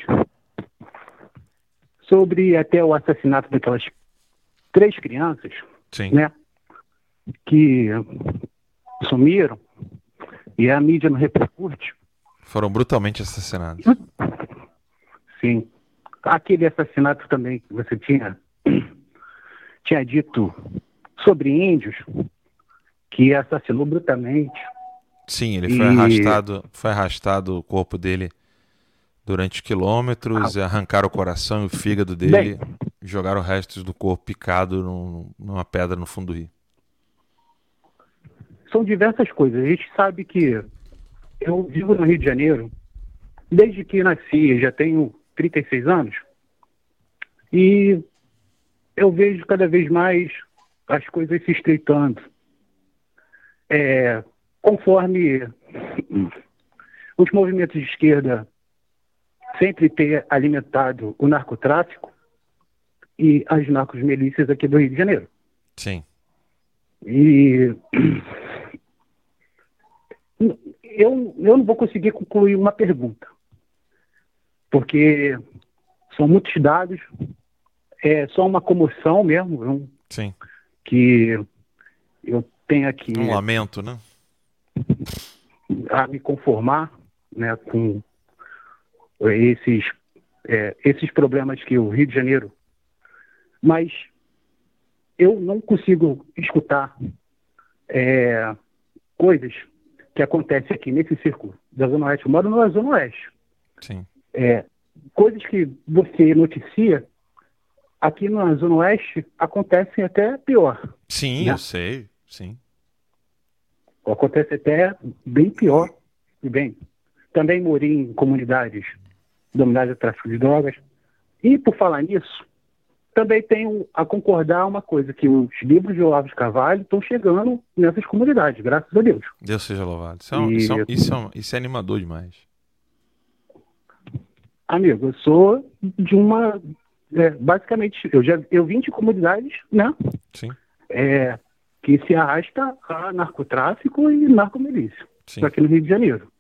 sobre até o assassinato daquelas três crianças, Sim. né, que sumiram e a mídia não repercute. Foram brutalmente assassinados. Sim. Aquele assassinato também que você tinha, tinha dito sobre índios, que assassinou brutalmente. Sim, ele foi e... arrastado, foi arrastado o corpo dele durante quilômetros, ah. arrancaram o coração e o fígado dele, Bem, jogaram restos do corpo picado num, numa pedra no fundo do rio são diversas coisas. A gente sabe que eu vivo no Rio de Janeiro desde que nasci, já tenho 36 anos, e eu vejo cada vez mais as coisas se estreitando. É, conforme os movimentos de esquerda sempre ter alimentado o narcotráfico e as narcos-milícias aqui do Rio de Janeiro. Sim. E eu, eu não vou conseguir concluir uma pergunta, porque são muitos dados, é só uma comoção mesmo, Sim. que eu tenho aqui. Um lamento, né? A me conformar né, com esses, é, esses problemas que o Rio de Janeiro. Mas eu não consigo escutar é, coisas que acontece aqui nesse círculo da Zona Oeste. Eu moro na Zona Oeste. Sim. É, coisas que você noticia aqui na Zona Oeste acontecem até pior. Sim, né? eu sei, sim. Acontece até bem pior. E bem, também morei em comunidades dominadas pelo tráfico de drogas. E por falar nisso, também tenho a concordar uma coisa, que os livros de Olavo de Carvalho estão chegando nessas comunidades, graças a Deus. Deus seja louvado. Isso é, e... isso, é, isso, é, isso é animador demais. Amigo, eu sou de uma. É, basicamente, eu já eu vim de comunidades, né? Sim. É, que se arrasta a narcotráfico e narcomilícia. Aqui no Rio de Janeiro.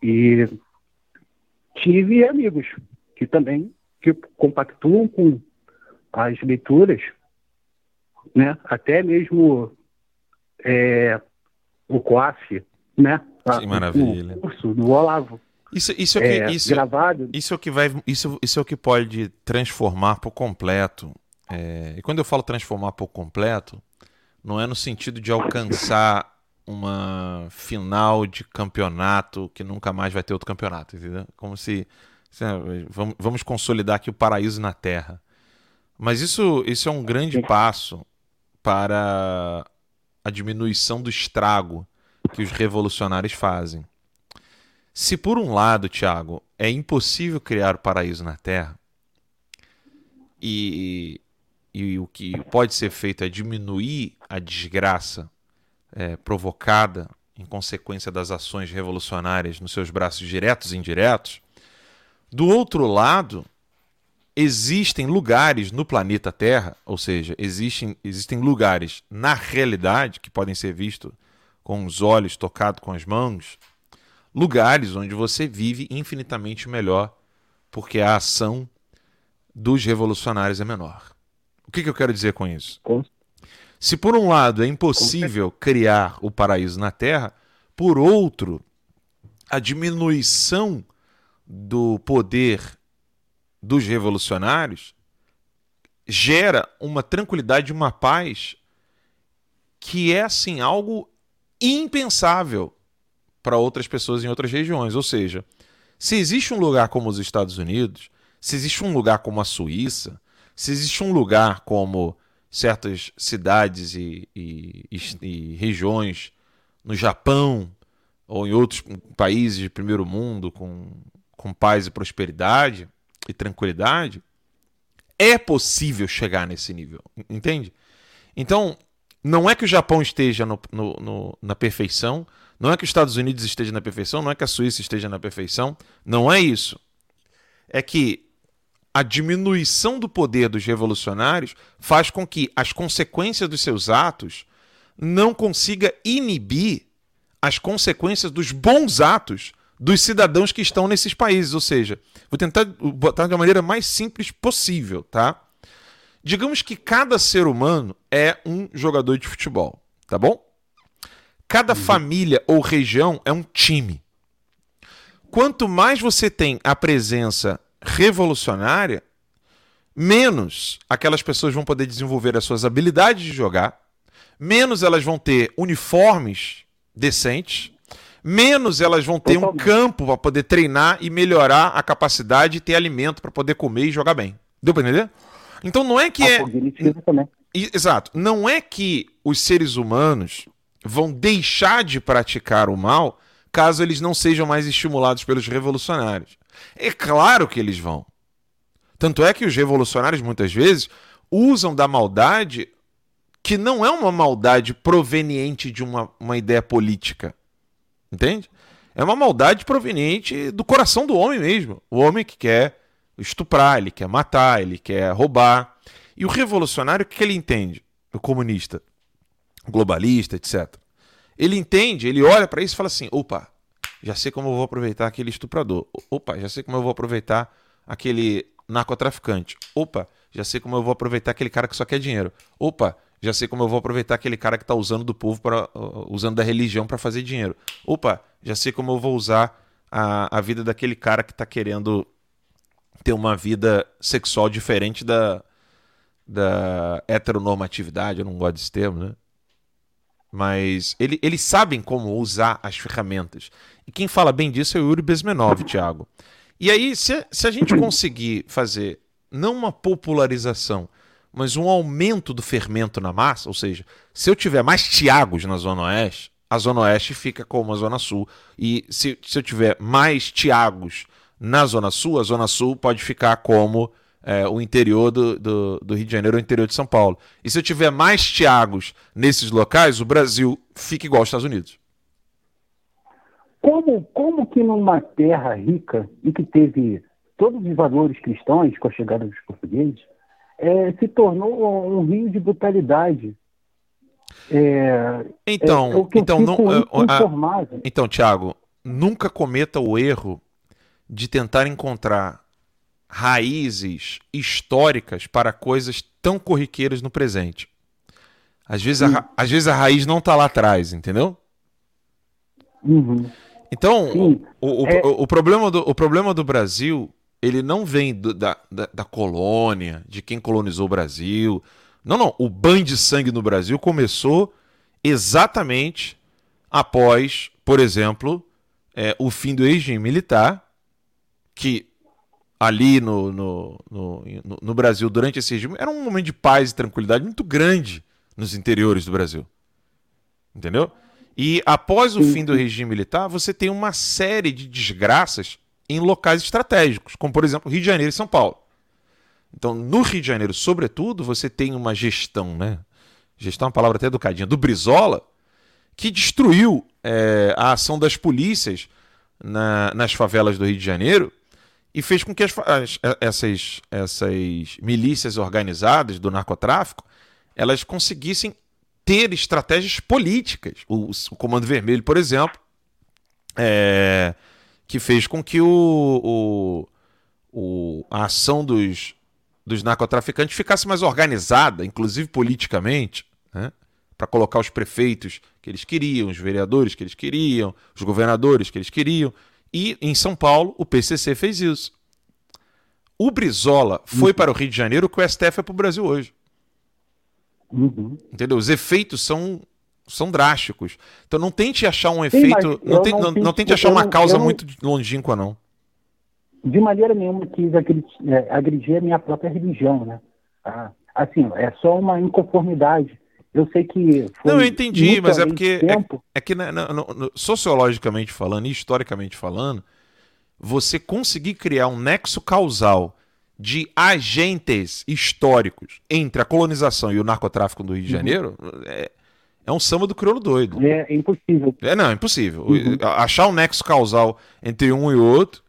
E tive amigos que também que compactuam com as leituras, né? Até mesmo é, o COAF, né? Que maravilha. O curso do Olavo. Isso, isso é, o que, isso, gravado. Isso é o que vai, isso, isso é o que pode transformar por completo. É, e quando eu falo transformar por completo, não é no sentido de alcançar uma final de campeonato que nunca mais vai ter outro campeonato, entendeu? Como se, se vamos, vamos consolidar aqui o paraíso na Terra. Mas isso, isso é um grande passo para a diminuição do estrago que os revolucionários fazem. Se por um lado, Tiago, é impossível criar o paraíso na Terra, e, e o que pode ser feito é diminuir a desgraça é, provocada em consequência das ações revolucionárias nos seus braços diretos e indiretos, do outro lado, existem lugares no planeta Terra, ou seja, existem, existem lugares na realidade que podem ser vistos com os olhos, tocado com as mãos, lugares onde você vive infinitamente melhor, porque a ação dos revolucionários é menor. O que, que eu quero dizer com isso? Se por um lado é impossível criar o paraíso na Terra, por outro, a diminuição do poder dos revolucionários gera uma tranquilidade, uma paz que é assim algo impensável para outras pessoas em outras regiões. Ou seja, se existe um lugar como os Estados Unidos, se existe um lugar como a Suíça, se existe um lugar como certas cidades e, e, e, regiões no Japão ou em outros países de primeiro mundo com, com paz e prosperidade e tranquilidade, é possível chegar nesse nível, entende? Então, não é que o Japão esteja no, no, no, na perfeição, não é que os Estados Unidos esteja na perfeição, não é que a Suíça esteja na perfeição, não é isso. É que a diminuição do poder dos revolucionários faz com que as consequências dos seus atos não consiga inibir as consequências dos bons atos dos cidadãos que estão nesses países. Ou seja, vou tentar botar de uma maneira mais simples possível, tá? Digamos que cada ser humano é um jogador de futebol, tá bom? Cada uhum. família ou região é um time. Quanto mais você tem a presença revolucionária, menos aquelas pessoas vão poder desenvolver as suas habilidades de jogar, menos elas vão ter uniformes decentes, menos elas vão ter um campo para poder treinar e melhorar a capacidade de ter alimento para poder comer e jogar bem. Deu para entender? Então não é que a é. Exato. Não é que os seres humanos vão deixar de praticar o mal caso eles não sejam mais estimulados pelos revolucionários. É claro que eles vão. Tanto é que os revolucionários muitas vezes usam da maldade que não é uma maldade proveniente de uma, uma ideia política. Entende? É uma maldade proveniente do coração do homem mesmo. O homem que quer estuprar, ele quer matar, ele quer roubar. E o revolucionário, o que ele entende? O comunista, o globalista, etc. Ele entende, ele olha para isso e fala assim: opa, já sei como eu vou aproveitar aquele estuprador. Opa, já sei como eu vou aproveitar aquele narcotraficante. Opa, já sei como eu vou aproveitar aquele cara que só quer dinheiro. Opa, já sei como eu vou aproveitar aquele cara que está usando do povo para uh, usando da religião para fazer dinheiro. Opa, já sei como eu vou usar a, a vida daquele cara que está querendo ter uma vida sexual diferente da, da heteronormatividade, eu não gosto desse termo, né? Mas ele, eles sabem como usar as ferramentas. E quem fala bem disso é o Yuri Bezmenov, Thiago. E aí, se, se a gente conseguir fazer não uma popularização, mas um aumento do fermento na massa, ou seja, se eu tiver mais Tiagos na Zona Oeste, a Zona Oeste fica como a Zona Sul. E se, se eu tiver mais Tiagos na Zona Sul, a Zona Sul pode ficar como é, o interior do, do, do, Rio de Janeiro o interior de São Paulo. E se eu tiver mais Tiagos nesses locais, o Brasil fica igual aos Estados Unidos. Como, como que numa terra rica e que teve todos os valores cristãos com a chegada dos portugueses, é, se tornou um rio de brutalidade. É, então, é, então não, a, então, Tiago, nunca cometa o erro de tentar encontrar raízes históricas para coisas tão corriqueiras no presente. Às vezes, a, às vezes a raiz não está lá atrás, entendeu? Uhum. Então, o, o, é... o, o, problema do, o problema do Brasil, ele não vem do, da, da, da, colônia, de quem colonizou o Brasil. Não, não. O banho de sangue no Brasil começou exatamente após, por exemplo, é, o fim do regime militar, que ali no, no, no, no, Brasil, durante esse regime, era um momento de paz e tranquilidade muito grande nos interiores do Brasil. Entendeu? E após o fim do regime militar, você tem uma série de desgraças em locais estratégicos, como por exemplo Rio de Janeiro e São Paulo. Então, no Rio de Janeiro, sobretudo, você tem uma gestão, né? Gestão é uma palavra até educadinha, do Brizola, que destruiu é, a ação das polícias na, nas favelas do Rio de Janeiro e fez com que as, as, essas, essas milícias organizadas do narcotráfico elas conseguissem ter estratégias políticas. O, o Comando Vermelho, por exemplo, é, que fez com que o, o, o, a ação dos, dos narcotraficantes ficasse mais organizada, inclusive politicamente, né? para colocar os prefeitos que eles queriam, os vereadores que eles queriam, os governadores que eles queriam. E em São Paulo, o PCC fez isso. O Brizola foi uhum. para o Rio de Janeiro o que o STF é para o Brasil hoje. Uhum. Entendeu? Os efeitos são, são drásticos. Então não tente achar um efeito. Sim, não, te, não, não, tente achar uma causa muito longínqua, não. De maneira nenhuma quis é, agredir a minha própria religião, né? Ah, assim, é só uma inconformidade. Eu sei que. não, eu entendi, mas é porque. É, é, que, né, sociologicamente falando e historicamente falando, você conseguir criar um nexo causal de agentes históricos entre a colonização e o narcotráfico do Rio de uhum. Janeiro uhum. é, é, um samba do crioulo doido. É, é impossível. É, não, é impossível. Uhum. Achar um nexo causal entre um e outro.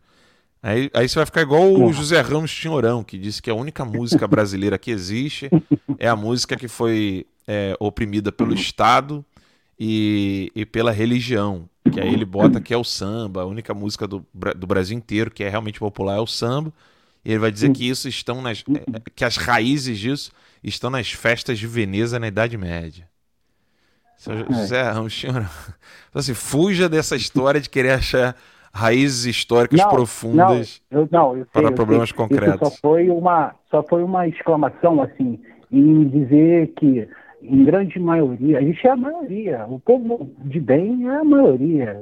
Aí, aí você vai ficar igual o José Ramos Tinhorão, que disse que a única música brasileira que existe é a música que foi é, oprimida pelo Estado e, e pela religião. Que aí ele bota que é o samba, a única música do, do Brasil inteiro que é realmente popular é o samba. E ele vai dizer que isso estão nas. É, é, que as raízes disso estão nas festas de Veneza na Idade Média. É. José Ramos Então, assim, fuja dessa história de querer achar raízes históricas não, profundas não, eu, não, eu sei, para problemas sei. concretos. Isso só foi uma só foi uma exclamação assim em dizer que em grande maioria, a gente é a maioria, o povo de bem é a maioria.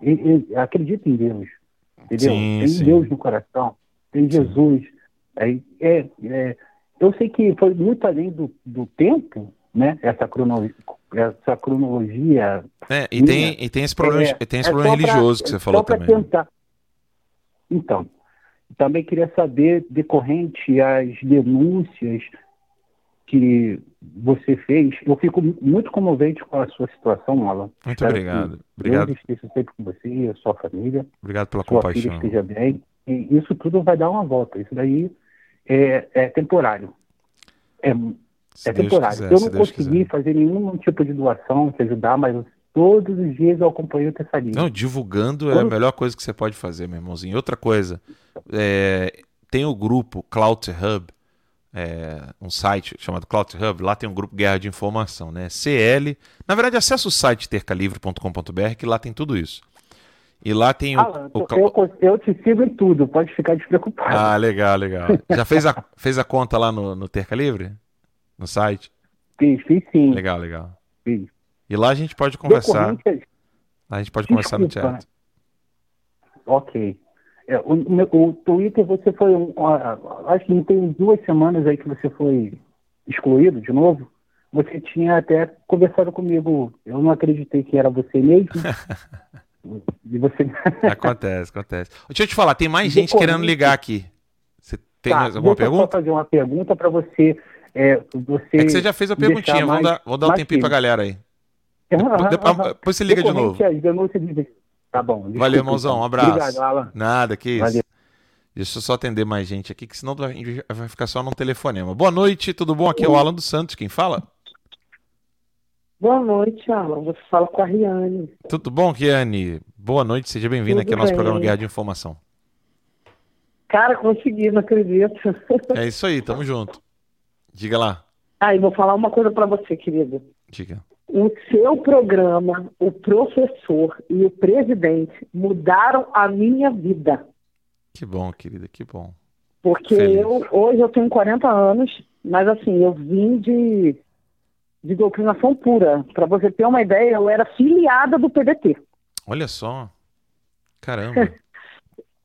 E, e, acredita em Deus, entendeu? Sim, Tem sim. Deus no coração, tem Jesus. É, é, é, eu sei que foi muito além do, do tempo, né? Essa, crono, essa cronologia. É, e, tem, e tem esse problema, é, tem esse é problema religioso pra, que você falou também. Né? Tentar. Então, também queria saber, decorrente às denúncias que você fez. Eu fico muito comovente com a sua situação, Alan. Muito Espero obrigado. Obrigado. Deus esteja sempre com você e a sua família. Obrigado pela sua compaixão. Filha esteja bem. E isso tudo vai dar uma volta. Isso daí é, é temporário. É, é temporário. Quiser, eu não consegui fazer nenhum tipo de doação, te ajudar, mas todos os dias eu acompanho o Tessalino. Não, divulgando é a melhor coisa que você pode fazer, meu irmãozinho. Outra coisa, é, tem o grupo Cloud Hub, é, um site chamado Cloud Hub, lá tem um grupo Guerra de Informação, né? CL. Na verdade, acessa o site tercalivre.com.br que lá tem tudo isso. E lá tem o. O... Eu, eu, te sigo em tudo, pode ficar despreocupado. Ah, legal, legal. Já fez a, fez a conta lá no, no Terca Livre? No site? Fiz, fiz sim. Legal, legal. Fiz. E lá a gente pode conversar. Lá a gente pode Desculpa. conversar no chat. Ok. É, o, o, Twitter você foi acho que tem duas semanas aí que você foi excluído de novo. Você tinha até conversado comigo. Eu não acreditei que era você mesmo. E você... acontece, acontece. Deixa eu te falar, tem mais gente querendo ligar aqui. Você tem tá, mais alguma pergunta? Eu fazer uma pergunta para você, é, você. É que você já fez a perguntinha, vamos dar, vamos dar um tempinho para a galera aí. Depois, depois, você liga de novo. Tá bom. Desculpa, Valeu, irmãozão. Um abraço. Obrigado, Alan. Nada, que isso. Valeu. Deixa eu só atender mais gente aqui, que senão vai ficar só num telefonema. Boa noite, tudo bom? Aqui é o Alan dos Santos, quem fala? Boa noite, Alan. Você fala com a Riane. Tudo bom, Kiane? Boa noite, seja bem-vindo Tudo aqui ao nosso bem. programa Guerra de Informação. Cara, consegui, não acredito. É isso aí, tamo junto. Diga lá, Ah, e vou falar uma coisa pra você, querido. diga. O seu programa, o professor e o presidente mudaram a minha vida. Que bom, querida, que bom. Porque Feliz. eu, hoje eu tenho 40 anos, mas assim, eu vim de, de doutrinação pura. Pra você ter uma ideia, eu era filiada do PDT. Olha só. Caramba.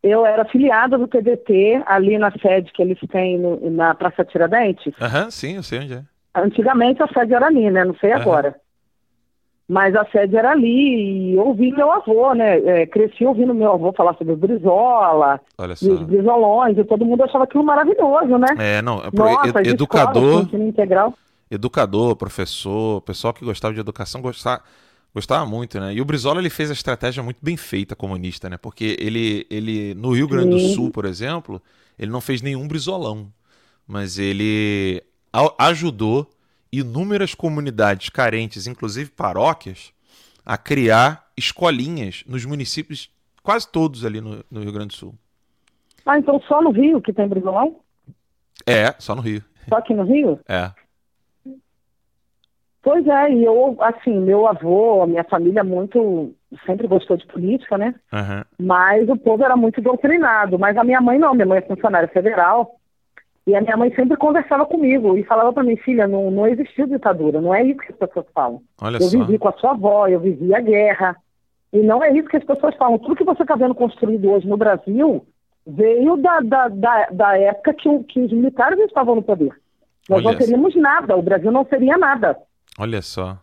Eu era filiada do PDT ali na sede que eles têm no- na Praça Tiradentes. Aham, sim, eu sei onde é. Antigamente a sede era ali, né? Não sei Aham. agora. Mas a sede era ali e ouvi meu avô, né? É, cresci ouvindo meu avô falar sobre Brizola, e só. os Brizolões, e todo mundo achava aquilo maravilhoso, né? É, não, é Nossa, ed- educador, escola, ensino integral. educador, professor, pessoal que gostava de educação gostava, gostava muito, né? E o Brizola ele fez a estratégia muito bem feita comunista, né? Porque ele, ele no Rio Grande do. Sul, por exemplo, ele não fez nenhum brizolão, mas ele ajudou inúmeras comunidades carentes, inclusive paróquias, a criar escolinhas nos municípios quase todos ali no, no Rio Grande do Sul. Ah, então só no Rio que tem Brizolão? É, só no Rio. Só aqui no Rio? É. Pois é, e eu, assim, meu avô, a minha família muito, sempre gostou de política, né? Aham. Mas o povo era muito doutrinado. Mas a minha mãe não, minha mãe é funcionária federal. E a minha mãe sempre conversava comigo e falava para mim, filha, não, não existiu ditadura, não é isso que as pessoas falam. Olha eu só. vivi com a sua avó, eu vivi a guerra. E não é isso que as pessoas falam. Tudo que você está vendo construído hoje no Brasil veio da, da, da, da época que, que os militares estavam no poder. Nós Olha não teríamos nada, o Brasil não seria nada. Olha só.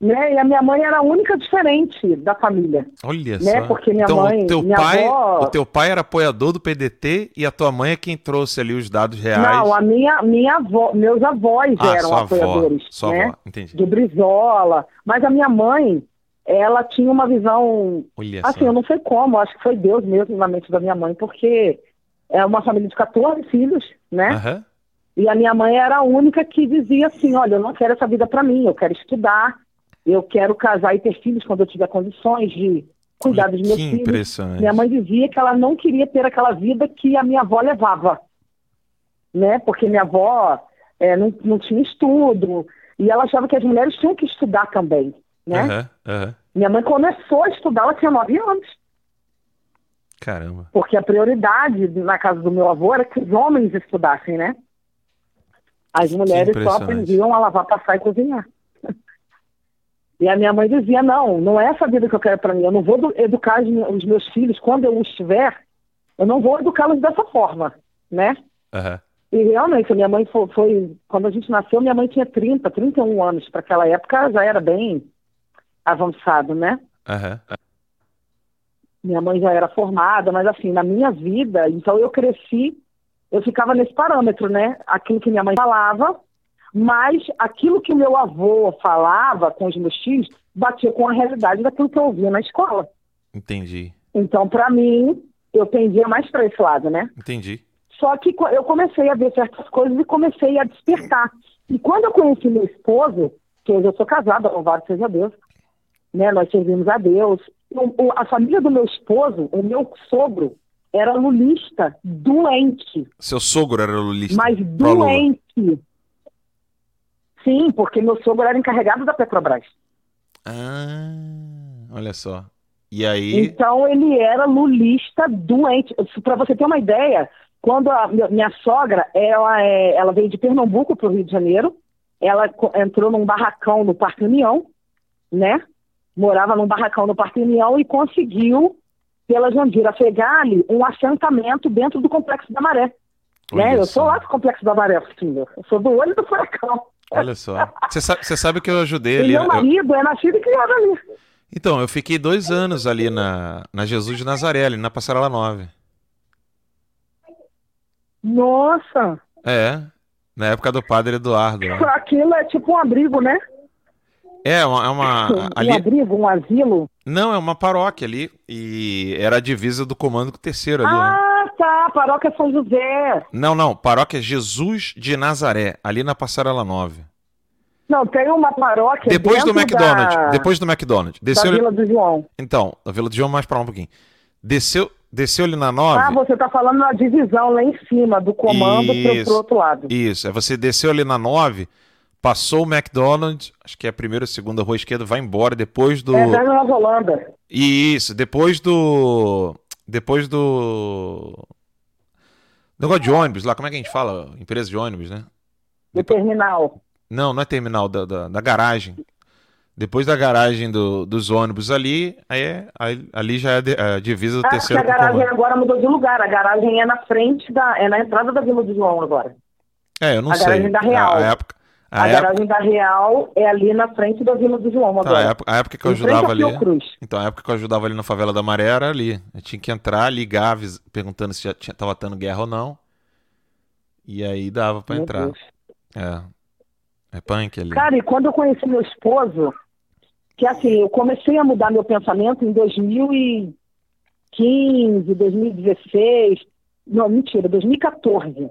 Né? E a minha mãe era a única diferente da família. Olha Né? só. Porque minha então, mãe- o teu pai, avó- o teu pai era apoiador do PDT e a tua mãe é quem trouxe ali os dados reais. Não, a minha, minha avó, meus avós ah, eram avó, apoiadores, sua né? avó, entendi. Do Brizola. Mas a minha mãe, ela tinha uma visão, Olha assim, só. eu não sei como, acho que foi Deus mesmo na mente da minha mãe, porque é uma família de 14 filhos, né? Aham. E a minha mãe era a única que dizia assim, olha, eu não quero essa vida para mim, eu quero estudar, eu quero casar e ter filhos quando eu tiver condições de cuidar dos meus Que filhos. Minha mãe dizia que ela não queria ter aquela vida que a minha avó levava, né? Porque minha avó é, não, não tinha estudo e ela achava que as mulheres tinham que estudar também, né? Aham, aham. Minha mãe começou a estudar, ela tinha nove anos, Caramba. porque a prioridade na casa do meu avô era que os homens estudassem, né? As mulheres só aprendiam a lavar, passar e cozinhar. E a minha mãe dizia, não, não é essa vida que eu quero para mim. Eu não vou educar os me- os meus filhos quando eu os tiver, eu não vou educá-los dessa forma, né? Aham. E realmente, a minha mãe foi, foi- quando a gente nasceu, minha mãe tinha 30, 31 anos. Para aquela época já era bem avançado, né? Aham. Minha mãe já era formada, mas assim, na minha vida, então eu cresci, eu ficava nesse parâmetro, né? Aquilo que minha mãe falava, mas aquilo que meu avô falava com os meus filhos batia com a realidade daquilo que eu ouvia na escola. Entendi. Então, para mim, eu pendia mais para esse lado, né? Entendi. Só que eu comecei a ver certas coisas e comecei a despertar. E quando eu conheci meu esposo, que hoje eu sou casada, louvado seja Deus, né? Nós servimos a Deus. A família do meu esposo, o meu sogro, era lulista, doente, Seu sogro era lulista. mas doente. Sim, porque meu sogro era encarregado da Petrobras. Ah, olha só. E aí. Então ele era lulista doente. Para você ter uma ideia, quando a minha- sogra, ela, é- ela veio de Pernambuco para o Rio de Janeiro, ela entrou num barracão no Parque União, né? Morava num barracão no Parque União e conseguiu, pela Jandira Fegali, um assentamento dentro do Complexo da Maré. Olha Né? Eu sou lá do Complexo da Maré, filho. Eu sou do olho do furacão. Olha só. Você sabe, sabe que eu ajudei E ali. meu eu- marido é nascido e criado ali. Então, eu fiquei dois anos ali na, na Jesus de Nazaré, ali na Passarela 9. Nossa! É, na época do padre Eduardo. lá. Aquilo é tipo um abrigo, né? É, uma, é uma. Um Ali, abrigo, um asilo. não, é uma paróquia ali. E era a divisa do comando terceiro ali, né? Ah, tá, paróquia São José. Não, não, paróquia Jesus de Nazaré, ali na Passarela 9. Não, tem uma paróquia Depois do McDonald's. da, Depois do McDonald's. da Desceu Vila do João. Então, da Vila do João mais pra lá um pouquinho. Desceu, desceu ali na 9. Ah, você tá falando na divisão lá em cima, do comando pro, Isso. pro outro lado. Isso, é você desceu ali na 9, passou o McDonald's, acho que é a primeira ou segunda rua esquerda, vai embora, depois do. É da Nova Holanda. Isso, depois do. Depois do. Negócio de ônibus lá, como é que a gente fala? Empresa de ônibus, né? Do terminal. Não, não é terminal, da, da, da garagem. Depois da garagem do- dos ônibus ali, aí é- aí- ali já é a de- a divisa do que terceiro a garagem comando. agora mudou de lugar. A garagem é na frente da. É na entrada da Vila do João agora. É, eu não a sei. garagem da Real. A, a época, A, a, época, garagem da Real é ali na frente da Vila do João tá, agora. a época, a época que eu Em ajudava ali. Então, a época que eu ajudava ali na favela da Maré era ali. Eu tinha que entrar, ligar, perguntando se já tinha, tava tendo guerra ou não. E aí dava pra Meu entrar. Deus. É. É punk ali. Cara, e quando eu conheci meu esposo, que assim, eu comecei a mudar meu pensamento em 2015, 2016, não, mentira, 2014,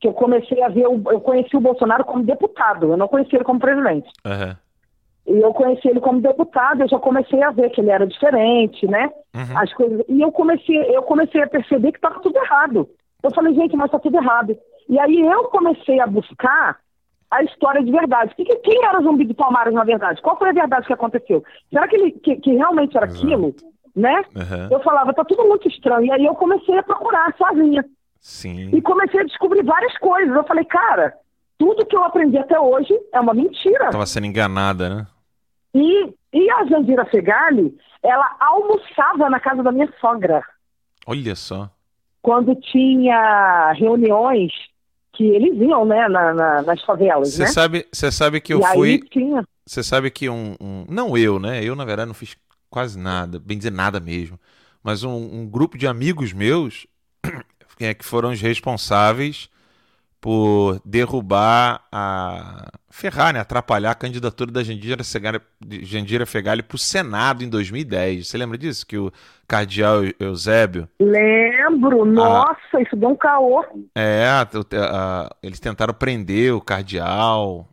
que eu comecei a ver, o- eu conheci o Bolsonaro como deputado, eu não conheci ele como presidente. Aham. E eu conheci ele como deputado, eu já comecei a ver que ele era diferente, né? Uhum. As coisas. E eu comecei, eu comecei a perceber que estava tudo errado. Eu falei, gente, mas está tudo errado. E aí eu comecei a buscar a história de verdade. Que, que- quem era o zumbi de Palmares, na verdade? Qual foi a verdade que aconteceu? Será que, ele, que, que realmente era aquilo? Né? Aham. Eu falava, tá tudo muito estranho. E aí eu comecei a procurar sozinha. Sim. E comecei a descobrir várias coisas. Eu falei, cara, tudo que eu aprendi até hoje é uma mentira. Tava sendo enganada, né? E, e a Jandira Fegali, ela almoçava na casa da minha sogra. Olha só. Quando tinha reuniões que eles iam, né, na, na- nas favelas, Você né? sabe, você sabe que eu e fui. Você sabe que um, um- Não eu, né? Eu, na verdade, não fiz quase nada, bem dizer nada mesmo. Mas um, um grupo de amigos meus é, que foram os responsáveis por derrubar a. ferrar, né? Atrapalhar a candidatura da Jandira Fegali, Jandira Fegali para o Senado em 2010. Você lembra disso? Que o cardeal Eusébio. Lembro, nossa, isso deu um caô. É, a- a- eles tentaram prender o cardeal.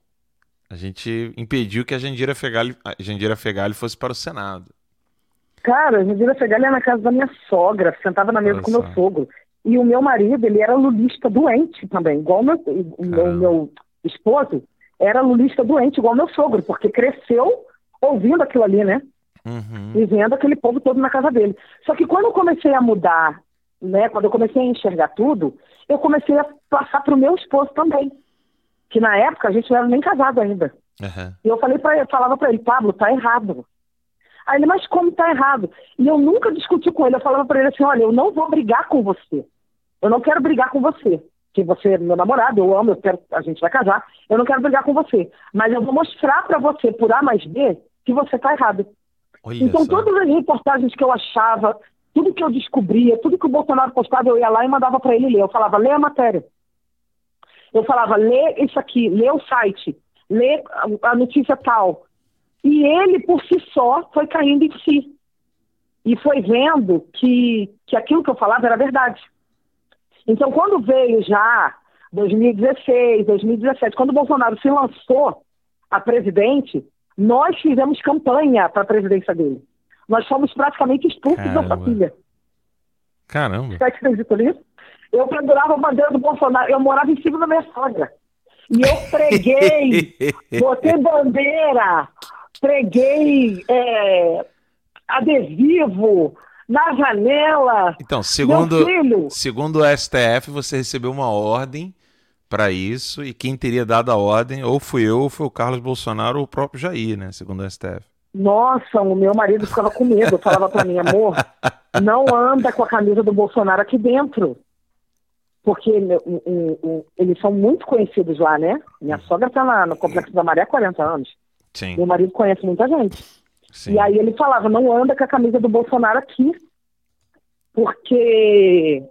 A gente impediu que a Jandira Fegali, a Jandira Fegali fosse para o Senado. Cara, a Jandira Fegali era na casa da minha sogra, sentava na mesa Olha com meu sogro. E o meu marido, ele era lulista doente também, igual o meu, o meu, meu esposo era lulista doente, igual meu sogro, porque cresceu ouvindo aquilo ali, né? Uhum. e vendo aquele povo todo na casa dele. Só que quando eu comecei a mudar, né, quando eu comecei a enxergar tudo, eu comecei a passar para o meu esposo também. Que na época a gente não era nem casado ainda. Aham. E eu falei para ele, falava para ele, Pablo, tá errado. Aí ele, mas como tá errado? E eu nunca discuti com ele, eu falava para ele assim, olha, eu não vou brigar com você. Eu não quero brigar com você. Que você é meu namorado, eu amo, eu quero, a gente vai casar. Eu não quero brigar com você. Mas eu vou mostrar para você, por A mais B, que você tá errado. Olha Então, só. todas as reportagens que eu achava, tudo que eu descobria, tudo que o Bolsonaro postava, eu ia lá e mandava para ele ler. Eu falava, lê a matéria. Eu falava, lê isso aqui, lê o site, lê a- a notícia tal. E ele, por si só, foi caindo em si. E foi vendo que, que aquilo que eu falava era verdade. Então, quando veio já 2016, 2017, quando o Bolsonaro se lançou a presidente, nós fizemos campanha para a presidência dele. Nós fomos praticamente expulsos da Caramba. família. Caramba. Você acredita nisso? Eu pendurava a bandeira do Bolsonaro, eu morava em cima da minha sogra. E eu preguei, botei bandeira, preguei é, adesivo na janela. Então, segundo, segundo o STF, você recebeu uma ordem para isso e quem teria dado a ordem ou fui eu ou foi o Carlos Bolsonaro ou o próprio Jair, né? Segundo o STF. Nossa, o meu marido ficava com medo. Falava pra mim, amor, não anda com a camisa do Bolsonaro aqui dentro. Porque o- o- o- eles são muito conhecidos lá, né? Minha sogra tá lá no Complexo da Maré há 40 anos. Sim. Meu marido conhece muita gente. Sim. E aí ele falava, não anda com a camisa do Bolsonaro aqui. Porque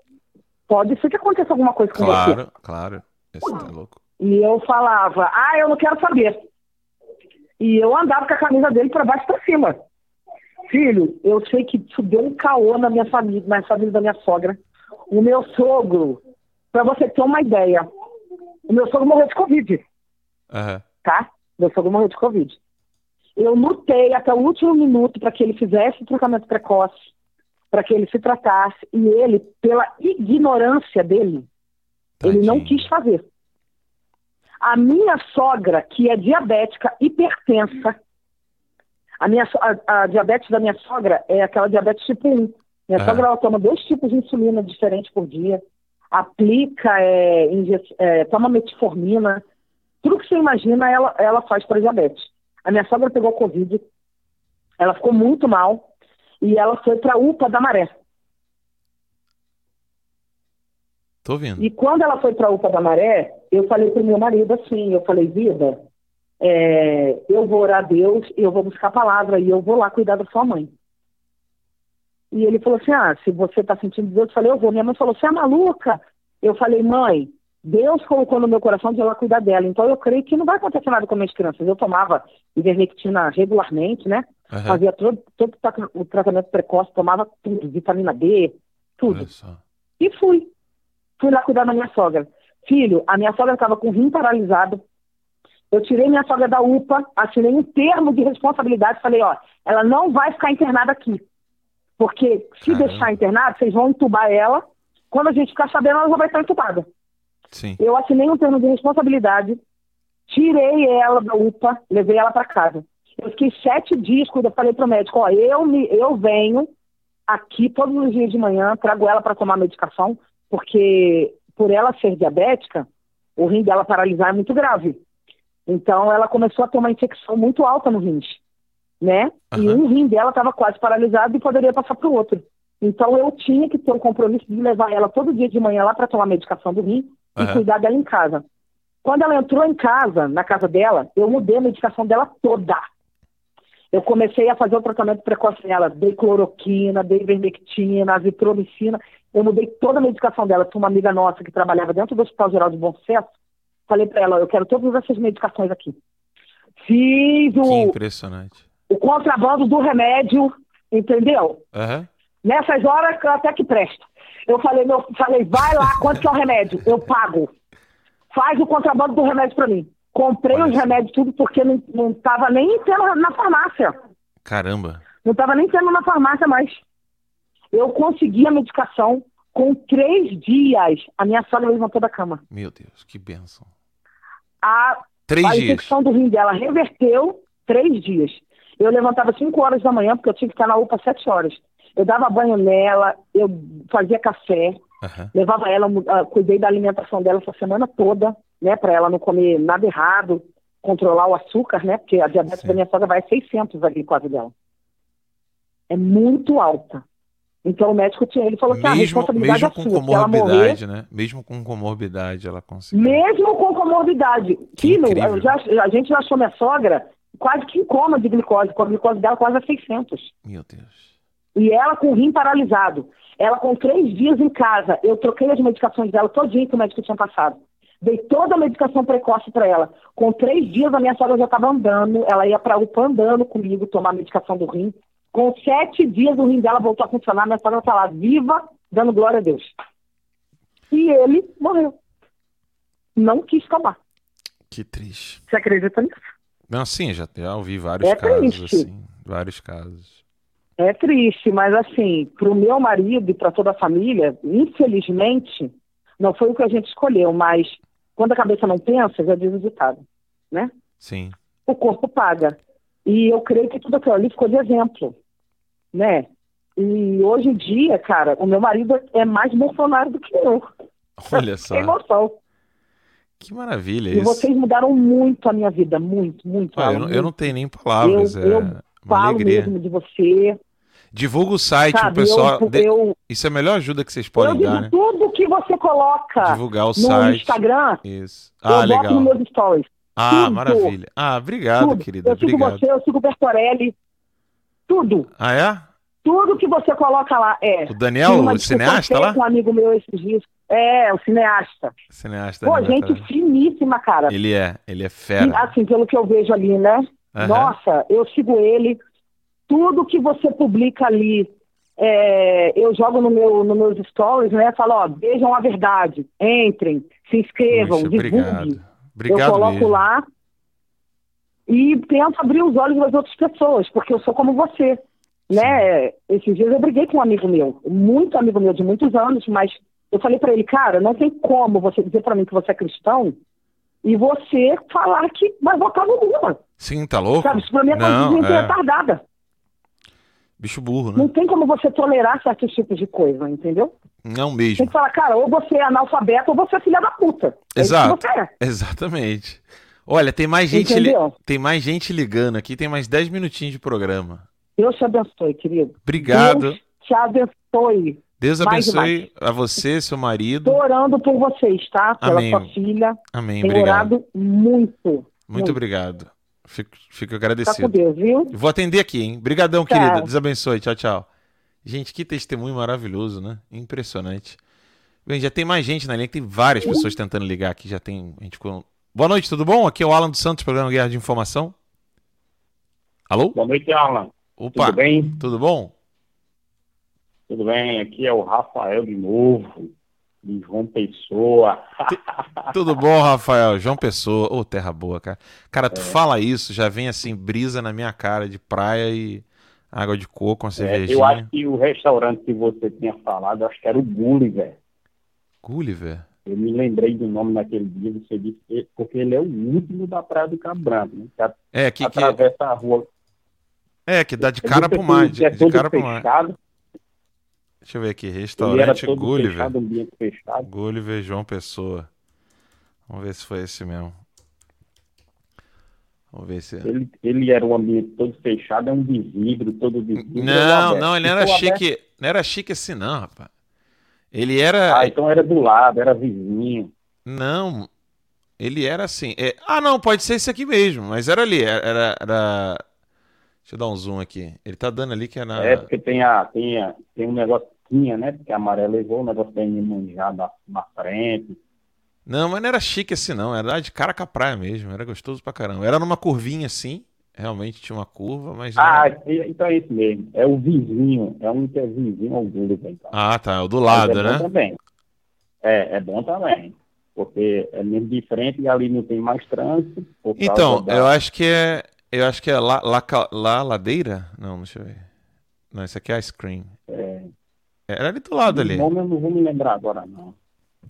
pode ser que aconteça alguma coisa com você. Claro, claro. Tá louco. E eu falava, ah, eu não quero saber. E eu andava com a camisa dele para baixo e para cima. Filho, eu sei que isso deu um caô na minha família, na família da minha sogra. o meu sogro, para você ter uma ideia, o meu sogro morreu de Covid, Aham. tá? Meu sogro morreu de Covid. Eu lutei até o último minuto para que ele fizesse o tratamento precoce, para que ele se tratasse, e ele, pela ignorância dele, ele não quis fazer. A minha sogra, que é diabética, hipertensa, a, minha, a, a diabetes da minha sogra é aquela diabetes tipo 1. Minha Ah. sogra ela toma dois tipos de insulina diferentes por dia, aplica, é, é, toma metformina, tudo que você imagina ela, ela faz para diabetes. A minha sogra pegou Covid, ela ficou muito mal e ela foi para a UPA da Maré. Tô ouvindo. E quando ela foi para a UPA da Maré, eu falei para o meu marido assim, eu falei, vida, é, eu vou orar a Deus e eu vou buscar a palavra e eu vou lá cuidar da sua mãe. E ele falou assim, ah, se você está sentindo Deus, eu falei, eu vou. Minha mãe falou, você é maluca? Eu falei, mãe, Deus colocou no meu coração de ela cuidar dela, então eu creio que não vai acontecer nada com as minhas crianças. Eu tomava ivermectina regularmente, né? Aham. Fazia todo, todo o tra- o tratamento precoce, tomava tudo, vitamina D, tudo. E fui. Fui lá cuidar da minha sogra. Filho, a minha sogra estava com o rim paralisado. Eu tirei minha sogra da UPA, assinei um termo de responsabilidade. Falei, ó, ela não vai ficar internada aqui. Porque se deixar internada, vocês vão entubar ela. Quando a gente ficar sabendo, ela já vai estar entubada. Sim. Eu assinei um termo de responsabilidade, tirei ela da UPA, levei ela para casa. Eu fiquei sete dias quando eu falei pro médico, ó, eu, me, eu venho aqui todos os dias de manhã, trago ela para tomar medicação, porque por ela ser diabética, o rim dela paralisar é muito grave. Então ela começou a ter uma infecção muito alta no rins, né? E um rim dela estava quase paralisado e poderia passar para o outro. Então eu tinha que ter um compromisso de levar ela todo dia de manhã lá para tomar medicação do rim e Aham. cuidar dela em casa. Quando ela entrou em casa, na casa dela, eu mudei a medicação dela toda. Eu comecei a fazer o tratamento precoce nela, dei cloroquina, dei ivermectina, azitromicina. Eu mudei toda a medicação dela. Tinha uma amiga nossa que trabalhava dentro do Hospital Geral de Bom Sucesso. Falei para ela, eu quero todas essas medicações aqui. Fiz Que o, impressionante. o contrabando do remédio, entendeu? Aham. Nessas horas até que presta. Eu falei, meu, falei, vai lá, quanto que é o remédio? Eu pago. Faz o contrabando do remédio pra mim. Comprei os remédios tudo porque não, não tava nem tendo na farmácia. Caramba. Não tava nem tendo na farmácia mais. Eu consegui a medicação com três dias. A minha sogra levantou da cama. Meu Deus, que benção. A, Três a dias. infecção do rim dela reverteu três dias. Eu levantava 5 horas da manhã, porque eu tinha que estar na UPA 7 horas. Eu dava banho nela, eu fazia café, Aham. levava ela, ah, cuidei da alimentação dela essa semana toda, né, para ela não comer nada errado, controlar o açúcar, né, porque a diabetes da minha sogra vai a 600 a glicose dela. É muito alta. Então o médico tinha, ele falou que a Mesmo, responsabilidade mesmo é com sua, se ela morrer, comorbidade, né? Mesmo com comorbidade, ela conseguiu. mesmo com comorbidade. Eu já- a gente já achou minha sogra quase que em coma de glicose, com a glicose dela quase a 600. Meu Deus. E ela com o rim paralisado. Ela com três dias em casa. Eu troquei as medicações dela todinha que o médico tinha passado. Dei toda a medicação precoce para ela. Com três dias a minha sogra já estava andando. Ela ia para UPA andando comigo tomar a medicação do rim. Com sete dias o rim dela voltou a funcionar. Minha sogra está lá viva, dando glória a Deus. E ele morreu. Não quis tomar. Que triste. Você acredita nisso? Não, sim, já, já ouvi vários É casos, triste. assim. Vários casos. É triste, mas assim, para o meu marido e para toda a família, infelizmente, não foi o que a gente escolheu, mas quando a cabeça não pensa, já diz o ditado, né? Sim. O corpo paga. E eu creio que tudo aquilo ali ficou de exemplo, né? E hoje em dia, cara, o meu marido é mais Bolsonaro do que eu. Olha só. Tem noção. Que maravilha E isso. vocês mudaram muito a minha vida, muito, muito. Ah, eu, não, eu não tenho nem palavras. Eu- é eu Falo alegria. mesmo de você. Divulga o site, Sabe, o pessoal. eu- eu- Isso é a melhor ajuda que vocês eu podem digo dar, né? tudo que você coloca Divulgar o no site. Instagram, Isso. eu Ah, boto legal. nos meus stories. Ah, Tudo. maravilha. Ah, obrigado, Tudo. querida. Eu sigo Obrigado. você, eu sigo o Bertorelli. Tudo. Ah, é? Tudo que você coloca lá é. O Daniel, o cineasta lá? um amigo meu esses dias. É, o cineasta. Cineasta. Pô, gente finíssima, cara. Ele é, ele é fera. Assim, pelo que eu vejo ali, né? Aham. Nossa, eu sigo ele. Tudo que você publica ali é, eu jogo no meu, no meus stories, né? Falo, ó, vejam a verdade, entrem, se inscrevam, Puxa, divulguem. obrigado. Obrigado eu coloco mesmo. lá e tento abrir os olhos das outras pessoas, porque eu sou como você. Né? Esses dias eu briguei com um amigo meu, muito amigo meu de muitos anos, mas eu falei pra ele, cara, não tem como você dizer pra mim que você é cristão e você falar que vai votar no Lula. Sim, tá louco? Sabe, isso pra mim é Não, é. retardada. Bicho burro, né? Não tem como você tolerar certos tipos de coisa, entendeu? Não Tem mesmo. que falar, cara, ou você é analfabeto ou você é filha da puta. É Exato. você é. Exatamente. Olha, tem mais gente li- tem mais gente ligando aqui, tem mais 10 minutinhos de programa. Deus te abençoe, querido. Obrigado. Deus te abençoe. Deus Mais abençoe a você, seu marido. Tô orando por vocês, tá? Pela Amém. sua filha. Amém, Tenho obrigado. orado muito. Muito obrigado. Fico, fico Tá agradecido. com Deus, viu? Vou atender aqui, hein? Brigadão, Tchau. querida. Deus abençoe. Tchau, tchau. Gente, que testemunho maravilhoso, né? Impressionante. Bem, já tem mais gente na linha, tem várias pessoas tentando ligar aqui. Já tem. A gente ficou... Boa noite, tudo bom? Aqui é o Alan dos Santos, programa Guerra de Informação. Alô? Boa noite, Alan. Opa. Tudo bem? Tudo bom? Tudo bem, aqui é o Rafael de novo, de João Pessoa. Tudo bom, Rafael? João Pessoa. Ô, terra boa, cara. Cara, É. tu fala isso, já vem assim, brisa na minha cara de praia e água de coco, uma É, cervejinha. eu acho que o restaurante que você tinha falado, acho que era o Gulliver. Gulliver? Eu me lembrei do nome naquele dia, você disse, que- porque ele é o último da Praia do Cabo Branco, né? Que É, que, que, atravessa a rua. é, que dá de Você cara pro que mar. De, é de cara pro mar. Deixa eu ver aqui. ele era Restaurante Gulliver. fechado, ambiente fechado. Gulliver João Pessoa. Vamos ver se foi esse mesmo. Vamos ver se. Ele, ele era um ambiente todo fechado, é um de vidro, todo de vidro. Não, não, ele não era Ficou aberto. chique. Não era chique assim, não, rapaz. Ele era. Ah, então era do lado, era vizinho. Não. Ele era assim. é- Ah, não, pode ser esse aqui mesmo, mas era ali. Era, era, era- Deixa eu dar um zoom aqui. Ele tá dando ali que é na. É, porque tem, a, tem, a, tem um negócio, tinha, né? Porque a Amarela levou o negócio da manjado na, na frente. Não, mas não era chique assim, não. Era de cara com a praia mesmo. Era gostoso pra caramba. Era numa curvinha assim. Realmente tinha uma curva, mas. Ah, era- então é isso mesmo. É o vizinho. É um que é vizinho ao Gulliver, então. Ah, tá. O do lado, é né? também. É, é bom também. Porque é mesmo de frente e ali não tem mais trânsito. Então, da- eu acho que é. Eu acho que é lá, lá, lá ladeira? Não, deixa eu ver. Não, isso aqui é ice cream. É, Era ali do lado ali. nome eu não vou me lembrar agora, não.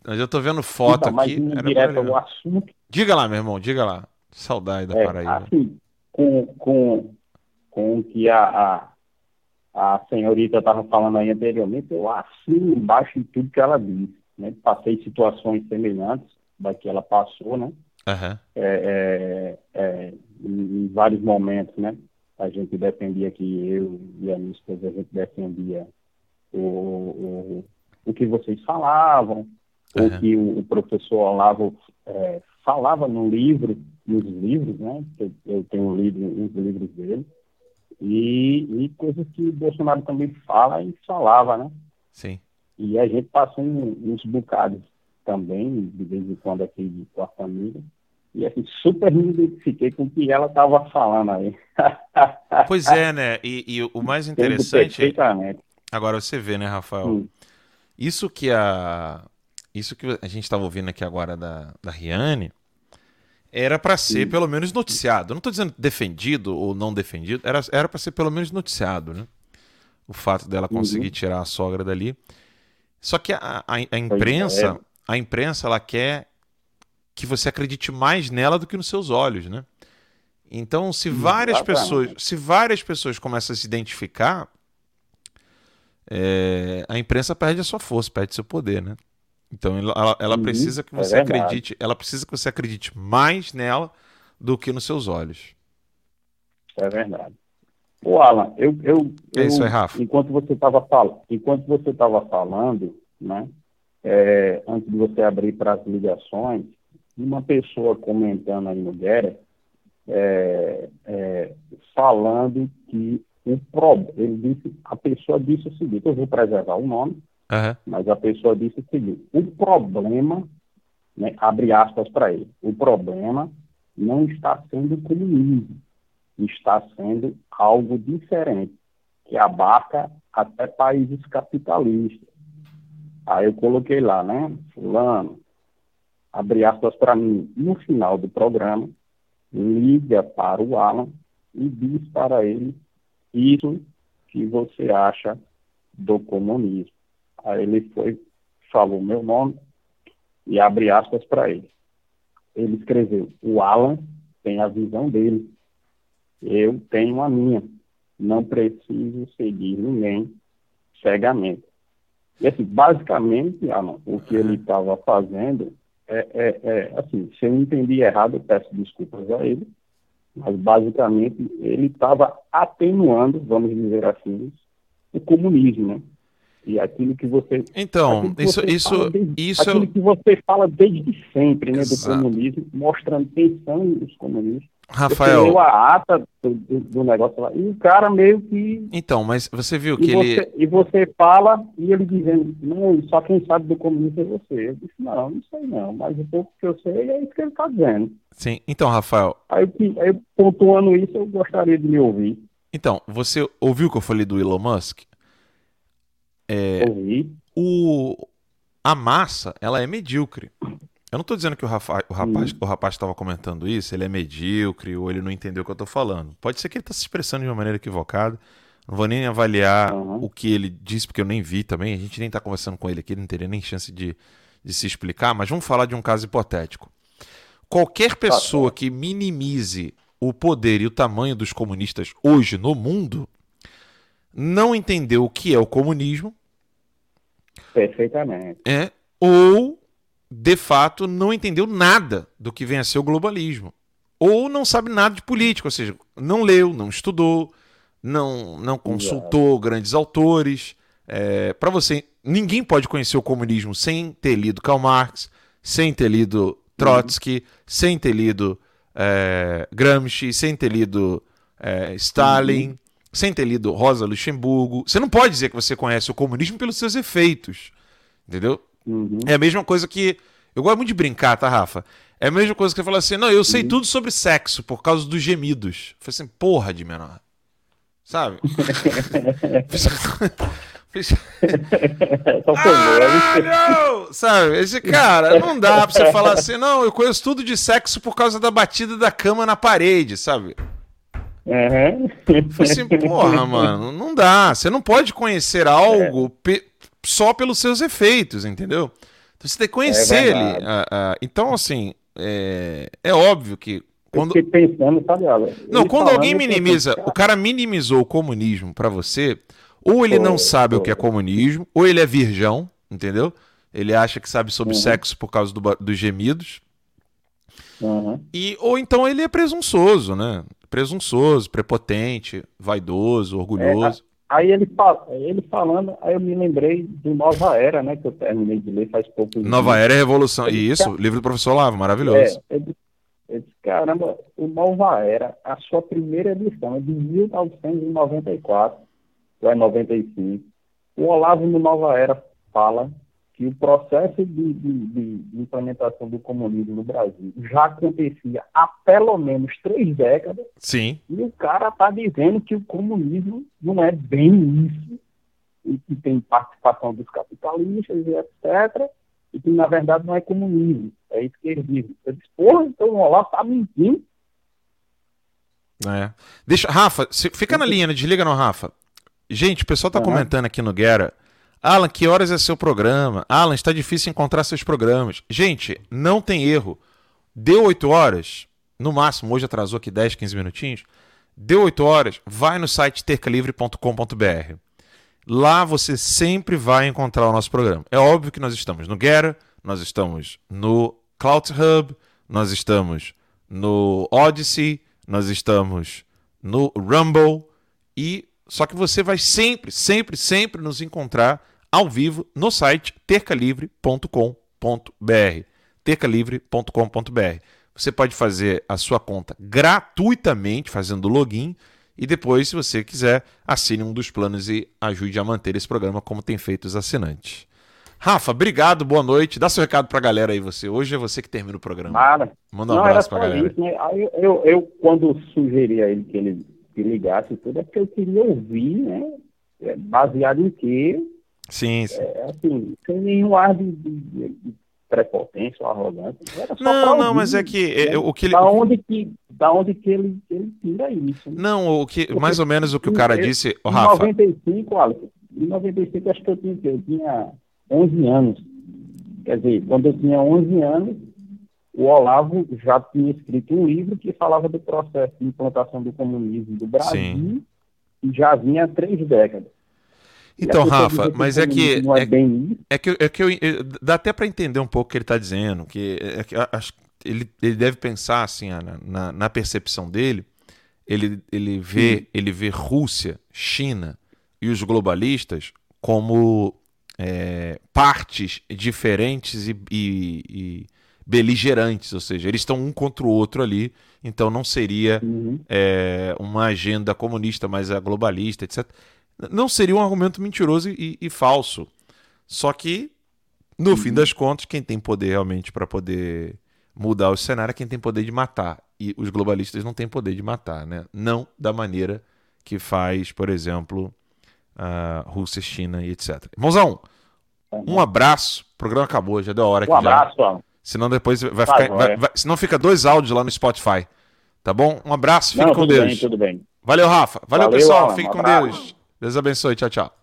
Mas eu tô vendo foto Então, aqui. direto ao assunto, Diga lá, meu irmão, diga lá. Saudade da É, Paraíba. assim, com, com, com o que a, a, a senhorita estava falando aí anteriormente, eu assino embaixo de tudo que ela disse. Né? Passei situações semelhantes da que ela passou, né? Aham. É, é, é, em, em vários momentos, né? A gente defendia que eu e a minha esposa, a gente defendia o, o, o que vocês falavam, Aham. o que o, o professor Olavo é, falava no livro, nos livros, né? Eu, eu tenho lido uns livros dele, e, e coisas que o Bolsonaro também fala e falava, né? Sim. E a gente passou um- uns bocados também, de vez em quando aqui com a família, e assim, super me identifiquei com o que ela estava falando aí. Pois é, né? E, e o mais interessante. perfeitamente. Agora você vê, né, Rafael? Hum. Isso que a. Isso que a gente estava ouvindo aqui agora da, da Riane era para ser pelo menos noticiado. Eu não estou dizendo defendido ou não defendido, era era para ser pelo menos noticiado, né? O fato dela conseguir Uhum. tirar a sogra dali. Só que a, a, a imprensa, é. a imprensa, ela quer que você acredite mais nela do que nos seus olhos, né? Então, se várias pessoas, se várias pessoas começam a se identificar, é, a imprensa perde a sua força, perde seu poder, né? Então ela, ela- Uhum, precisa que é você verdade. acredite, ela precisa que você acredite mais nela do que nos seus olhos. É verdade. Ô, Alan, eu, eu, É eu isso aí, Rafa. enquanto você estava falando, enquanto você estava falando, né, é, antes de você abrir para as ligações, uma pessoa comentando aí no Guerra, é, é, falando que o problema, ele disse, a pessoa disse o seguinte, eu vou preservar o nome, Aham. mas a pessoa disse o seguinte: o problema, né, abre aspas para ele, o problema não está sendo comunismo, está sendo algo diferente. que abarca até países capitalistas. Aí eu coloquei lá, né? Fulano, abre aspas para mim, no final do programa, liga para o Alan e diz para ele isso que você acha do comunismo. Aí ele foi, falou meu nome e abre aspas para ele. Ele escreveu: O Alan tem a visão dele, eu tenho a minha. Não preciso seguir ninguém cegamente. E assim, basicamente, Alan, o que ele estava fazendo é, é, é, assim, se eu entendi errado, eu peço desculpas a ele, mas basicamente ele estava atenuando, vamos dizer assim, o comunismo, né? E aquilo que você. Então, que isso. você isso, desde, isso aquilo que você fala desde sempre, né, do comunismo, mostrando tensão nos comunistas. Rafael. Leu a ata do, do, do, negócio lá. E o cara meio que. Então, mas você viu que e ele. Você, e você fala, e ele dizendo, não, só quem sabe do comunismo é você. Eu disse, não, não sei não, mas o pouco que eu sei é isso que ele está dizendo. Sim, então, Rafael. Aí, aí, pontuando isso, eu gostaria de me ouvir. Então, você ouviu o que eu falei do Elon Musk? É, Ouvi. O, a massa, ela é medíocre. Eu não estou dizendo que o, Rafa, o rapaz Hum. o rapaz estava comentando isso, ele é medíocre ou ele não entendeu o que eu estou falando. Pode ser que ele está se expressando de uma maneira equivocada. Não vou nem avaliar Uhum. o que ele disse, porque eu nem vi também. A gente nem está conversando com ele aqui, não teria nem chance de, de se explicar. Mas vamos falar de um caso hipotético. Qualquer Tá pessoa que minimize o poder e o tamanho dos comunistas hoje no mundo não entendeu o que é o comunismo Perfeitamente. é, ou de fato não entendeu nada do que vem a ser o globalismo. Ou não sabe nada de política, ou seja, não leu, não estudou, não, não consultou grandes autores. É, Para você, ninguém pode conhecer o comunismo sem ter lido Karl Marx, sem ter lido Trotsky, sem ter lido é, Gramsci, sem ter lido é, Stalin, sem ter lido Rosa Luxemburgo. Você não pode dizer que você conhece o comunismo pelos seus efeitos. Entendeu? Uhum. É a mesma coisa que. Eu gosto muito de brincar, tá, Rafa? É a mesma coisa que você fala assim: não, eu sei tudo sobre sexo por causa dos gemidos. Eu falei assim, porra de menor. Sabe? Caralho! Sabe? Esse cara, não dá pra você falar assim, não, eu conheço tudo de sexo por causa da batida da cama na parede, sabe? Uhum. Falei assim, porra, mano, não dá. Você não pode conhecer algo pe só pelos seus efeitos, entendeu? Então você tem que conhecer É ele. Ah, ah, então, assim, é, é óbvio que. Quando... Eu fiquei pensando, sabe, Alan? Não, quando alguém pensei, minimiza, cara, o cara minimizou o comunismo pra você, ou ele não sabe o que é comunismo, ou ele é virgão, entendeu? Ele acha que sabe sobre Uhum. sexo por causa do dos gemidos. Uhum. E, ou então ele é presunçoso, né? Presunçoso, prepotente, vaidoso, orgulhoso. Aí ele, ele falando, aí eu me lembrei do Nova Era, né? Que eu terminei de ler faz pouco Nova Era é Revolução. E isso, tá- livro do professor Lavo, maravilhoso. É, eu disse, eu disse, caramba, o Nova Era, a sua primeira edição é de 1994, ou é 95. O Olavo no Nova Era fala que o processo de, de- de- implementação do comunismo no Brasil já acontecia há pelo menos três décadas, Sim. e o cara está dizendo que o comunismo não é bem isso, e que tem participação dos capitalistas e etc., e que na verdade não é comunismo, é esquerdismo. Eu disse, porra, então o Olavo está mentindo. É. Deixa, Rafa, fica na linha, né? desliga não, Rafa. Gente, o pessoal tá Uhum. comentando aqui no Guerra. Alan, que horas é seu programa? Alan, está difícil encontrar seus programas. Gente, não tem erro. Deu 8 horas, no máximo, hoje atrasou aqui 10, 15 minutinhos. Deu 8 horas, vai no site tercalivre.com.br. Lá você sempre vai encontrar o nosso programa. É óbvio que nós estamos no Guerra, nós estamos no Cloud Hub, nós estamos no Odyssey, nós estamos no Rumble e só que você vai sempre, sempre, sempre nos encontrar ao vivo no site tercalivre.com.br. tercalivre.com.br. Você pode fazer a sua conta gratuitamente fazendo login e depois, se você quiser, assine um dos planos e ajude a manter esse programa como tem feito os assinantes. Rafa, obrigado, boa noite. Dá seu recado pra galera aí, você. Hoje é você que termina o programa. Nada. Manda um não, abraço pra só galera. isso, né? Eu, eu, eu, quando sugeri a ele que ele te ligasse tudo, é porque eu queria ouvir, né? É, baseado em quê? Sim, sim. É, assim, sem nenhum ar de, de, de prepotência ou arrogância. Não, pra não, mas ouvir, é que né? é, o que ele. Da onde que, da onde que ele, ele tira isso? né? Não, o que, mais ou menos o que o Em- cara em- disse, Em Rafa. 95, Alex, em 95 acho que eu tinha, eu tinha 11 anos. Quer dizer, quando eu tinha 11 anos, o Olavo já tinha escrito um livro que falava do processo de implantação do comunismo do Brasil Sim. e já vinha há três décadas. Então, Rafa, mas é que é, é, é que é que eu, eu- dá até para entender um pouco o que ele está dizendo, que, é que a- acho que ele, ele deve pensar assim, na, na, na percepção dele, ele, ele vê ele vê Rússia, China e os globalistas como é, partes diferentes e, e- e beligerantes, ou seja, eles estão um contra o outro ali, então não seria Uhum. é, uma agenda comunista, mas a globalista, etc. Não seria um argumento mentiroso e, e falso. Só que, no Uhum. fim das contas, quem tem poder realmente para poder mudar o cenário é quem tem poder de matar. E os globalistas não têm poder de matar, né? Não da maneira que faz, por exemplo, a Rússia, China e etc. Irmãozão, um abraço. O programa acabou, já deu a hora. Um já. abraço, Alan. Senão depois vai Tá ficar. vai- vai- senão fica dois áudios lá no Spotify. Tá bom? Um abraço, fique Não, com tudo Deus. bem, tudo bem. Valeu, Rafa. Valeu, Valeu, pessoal. Alan. Fique Um com abraço. Deus. Deus abençoe. Tchau, tchau.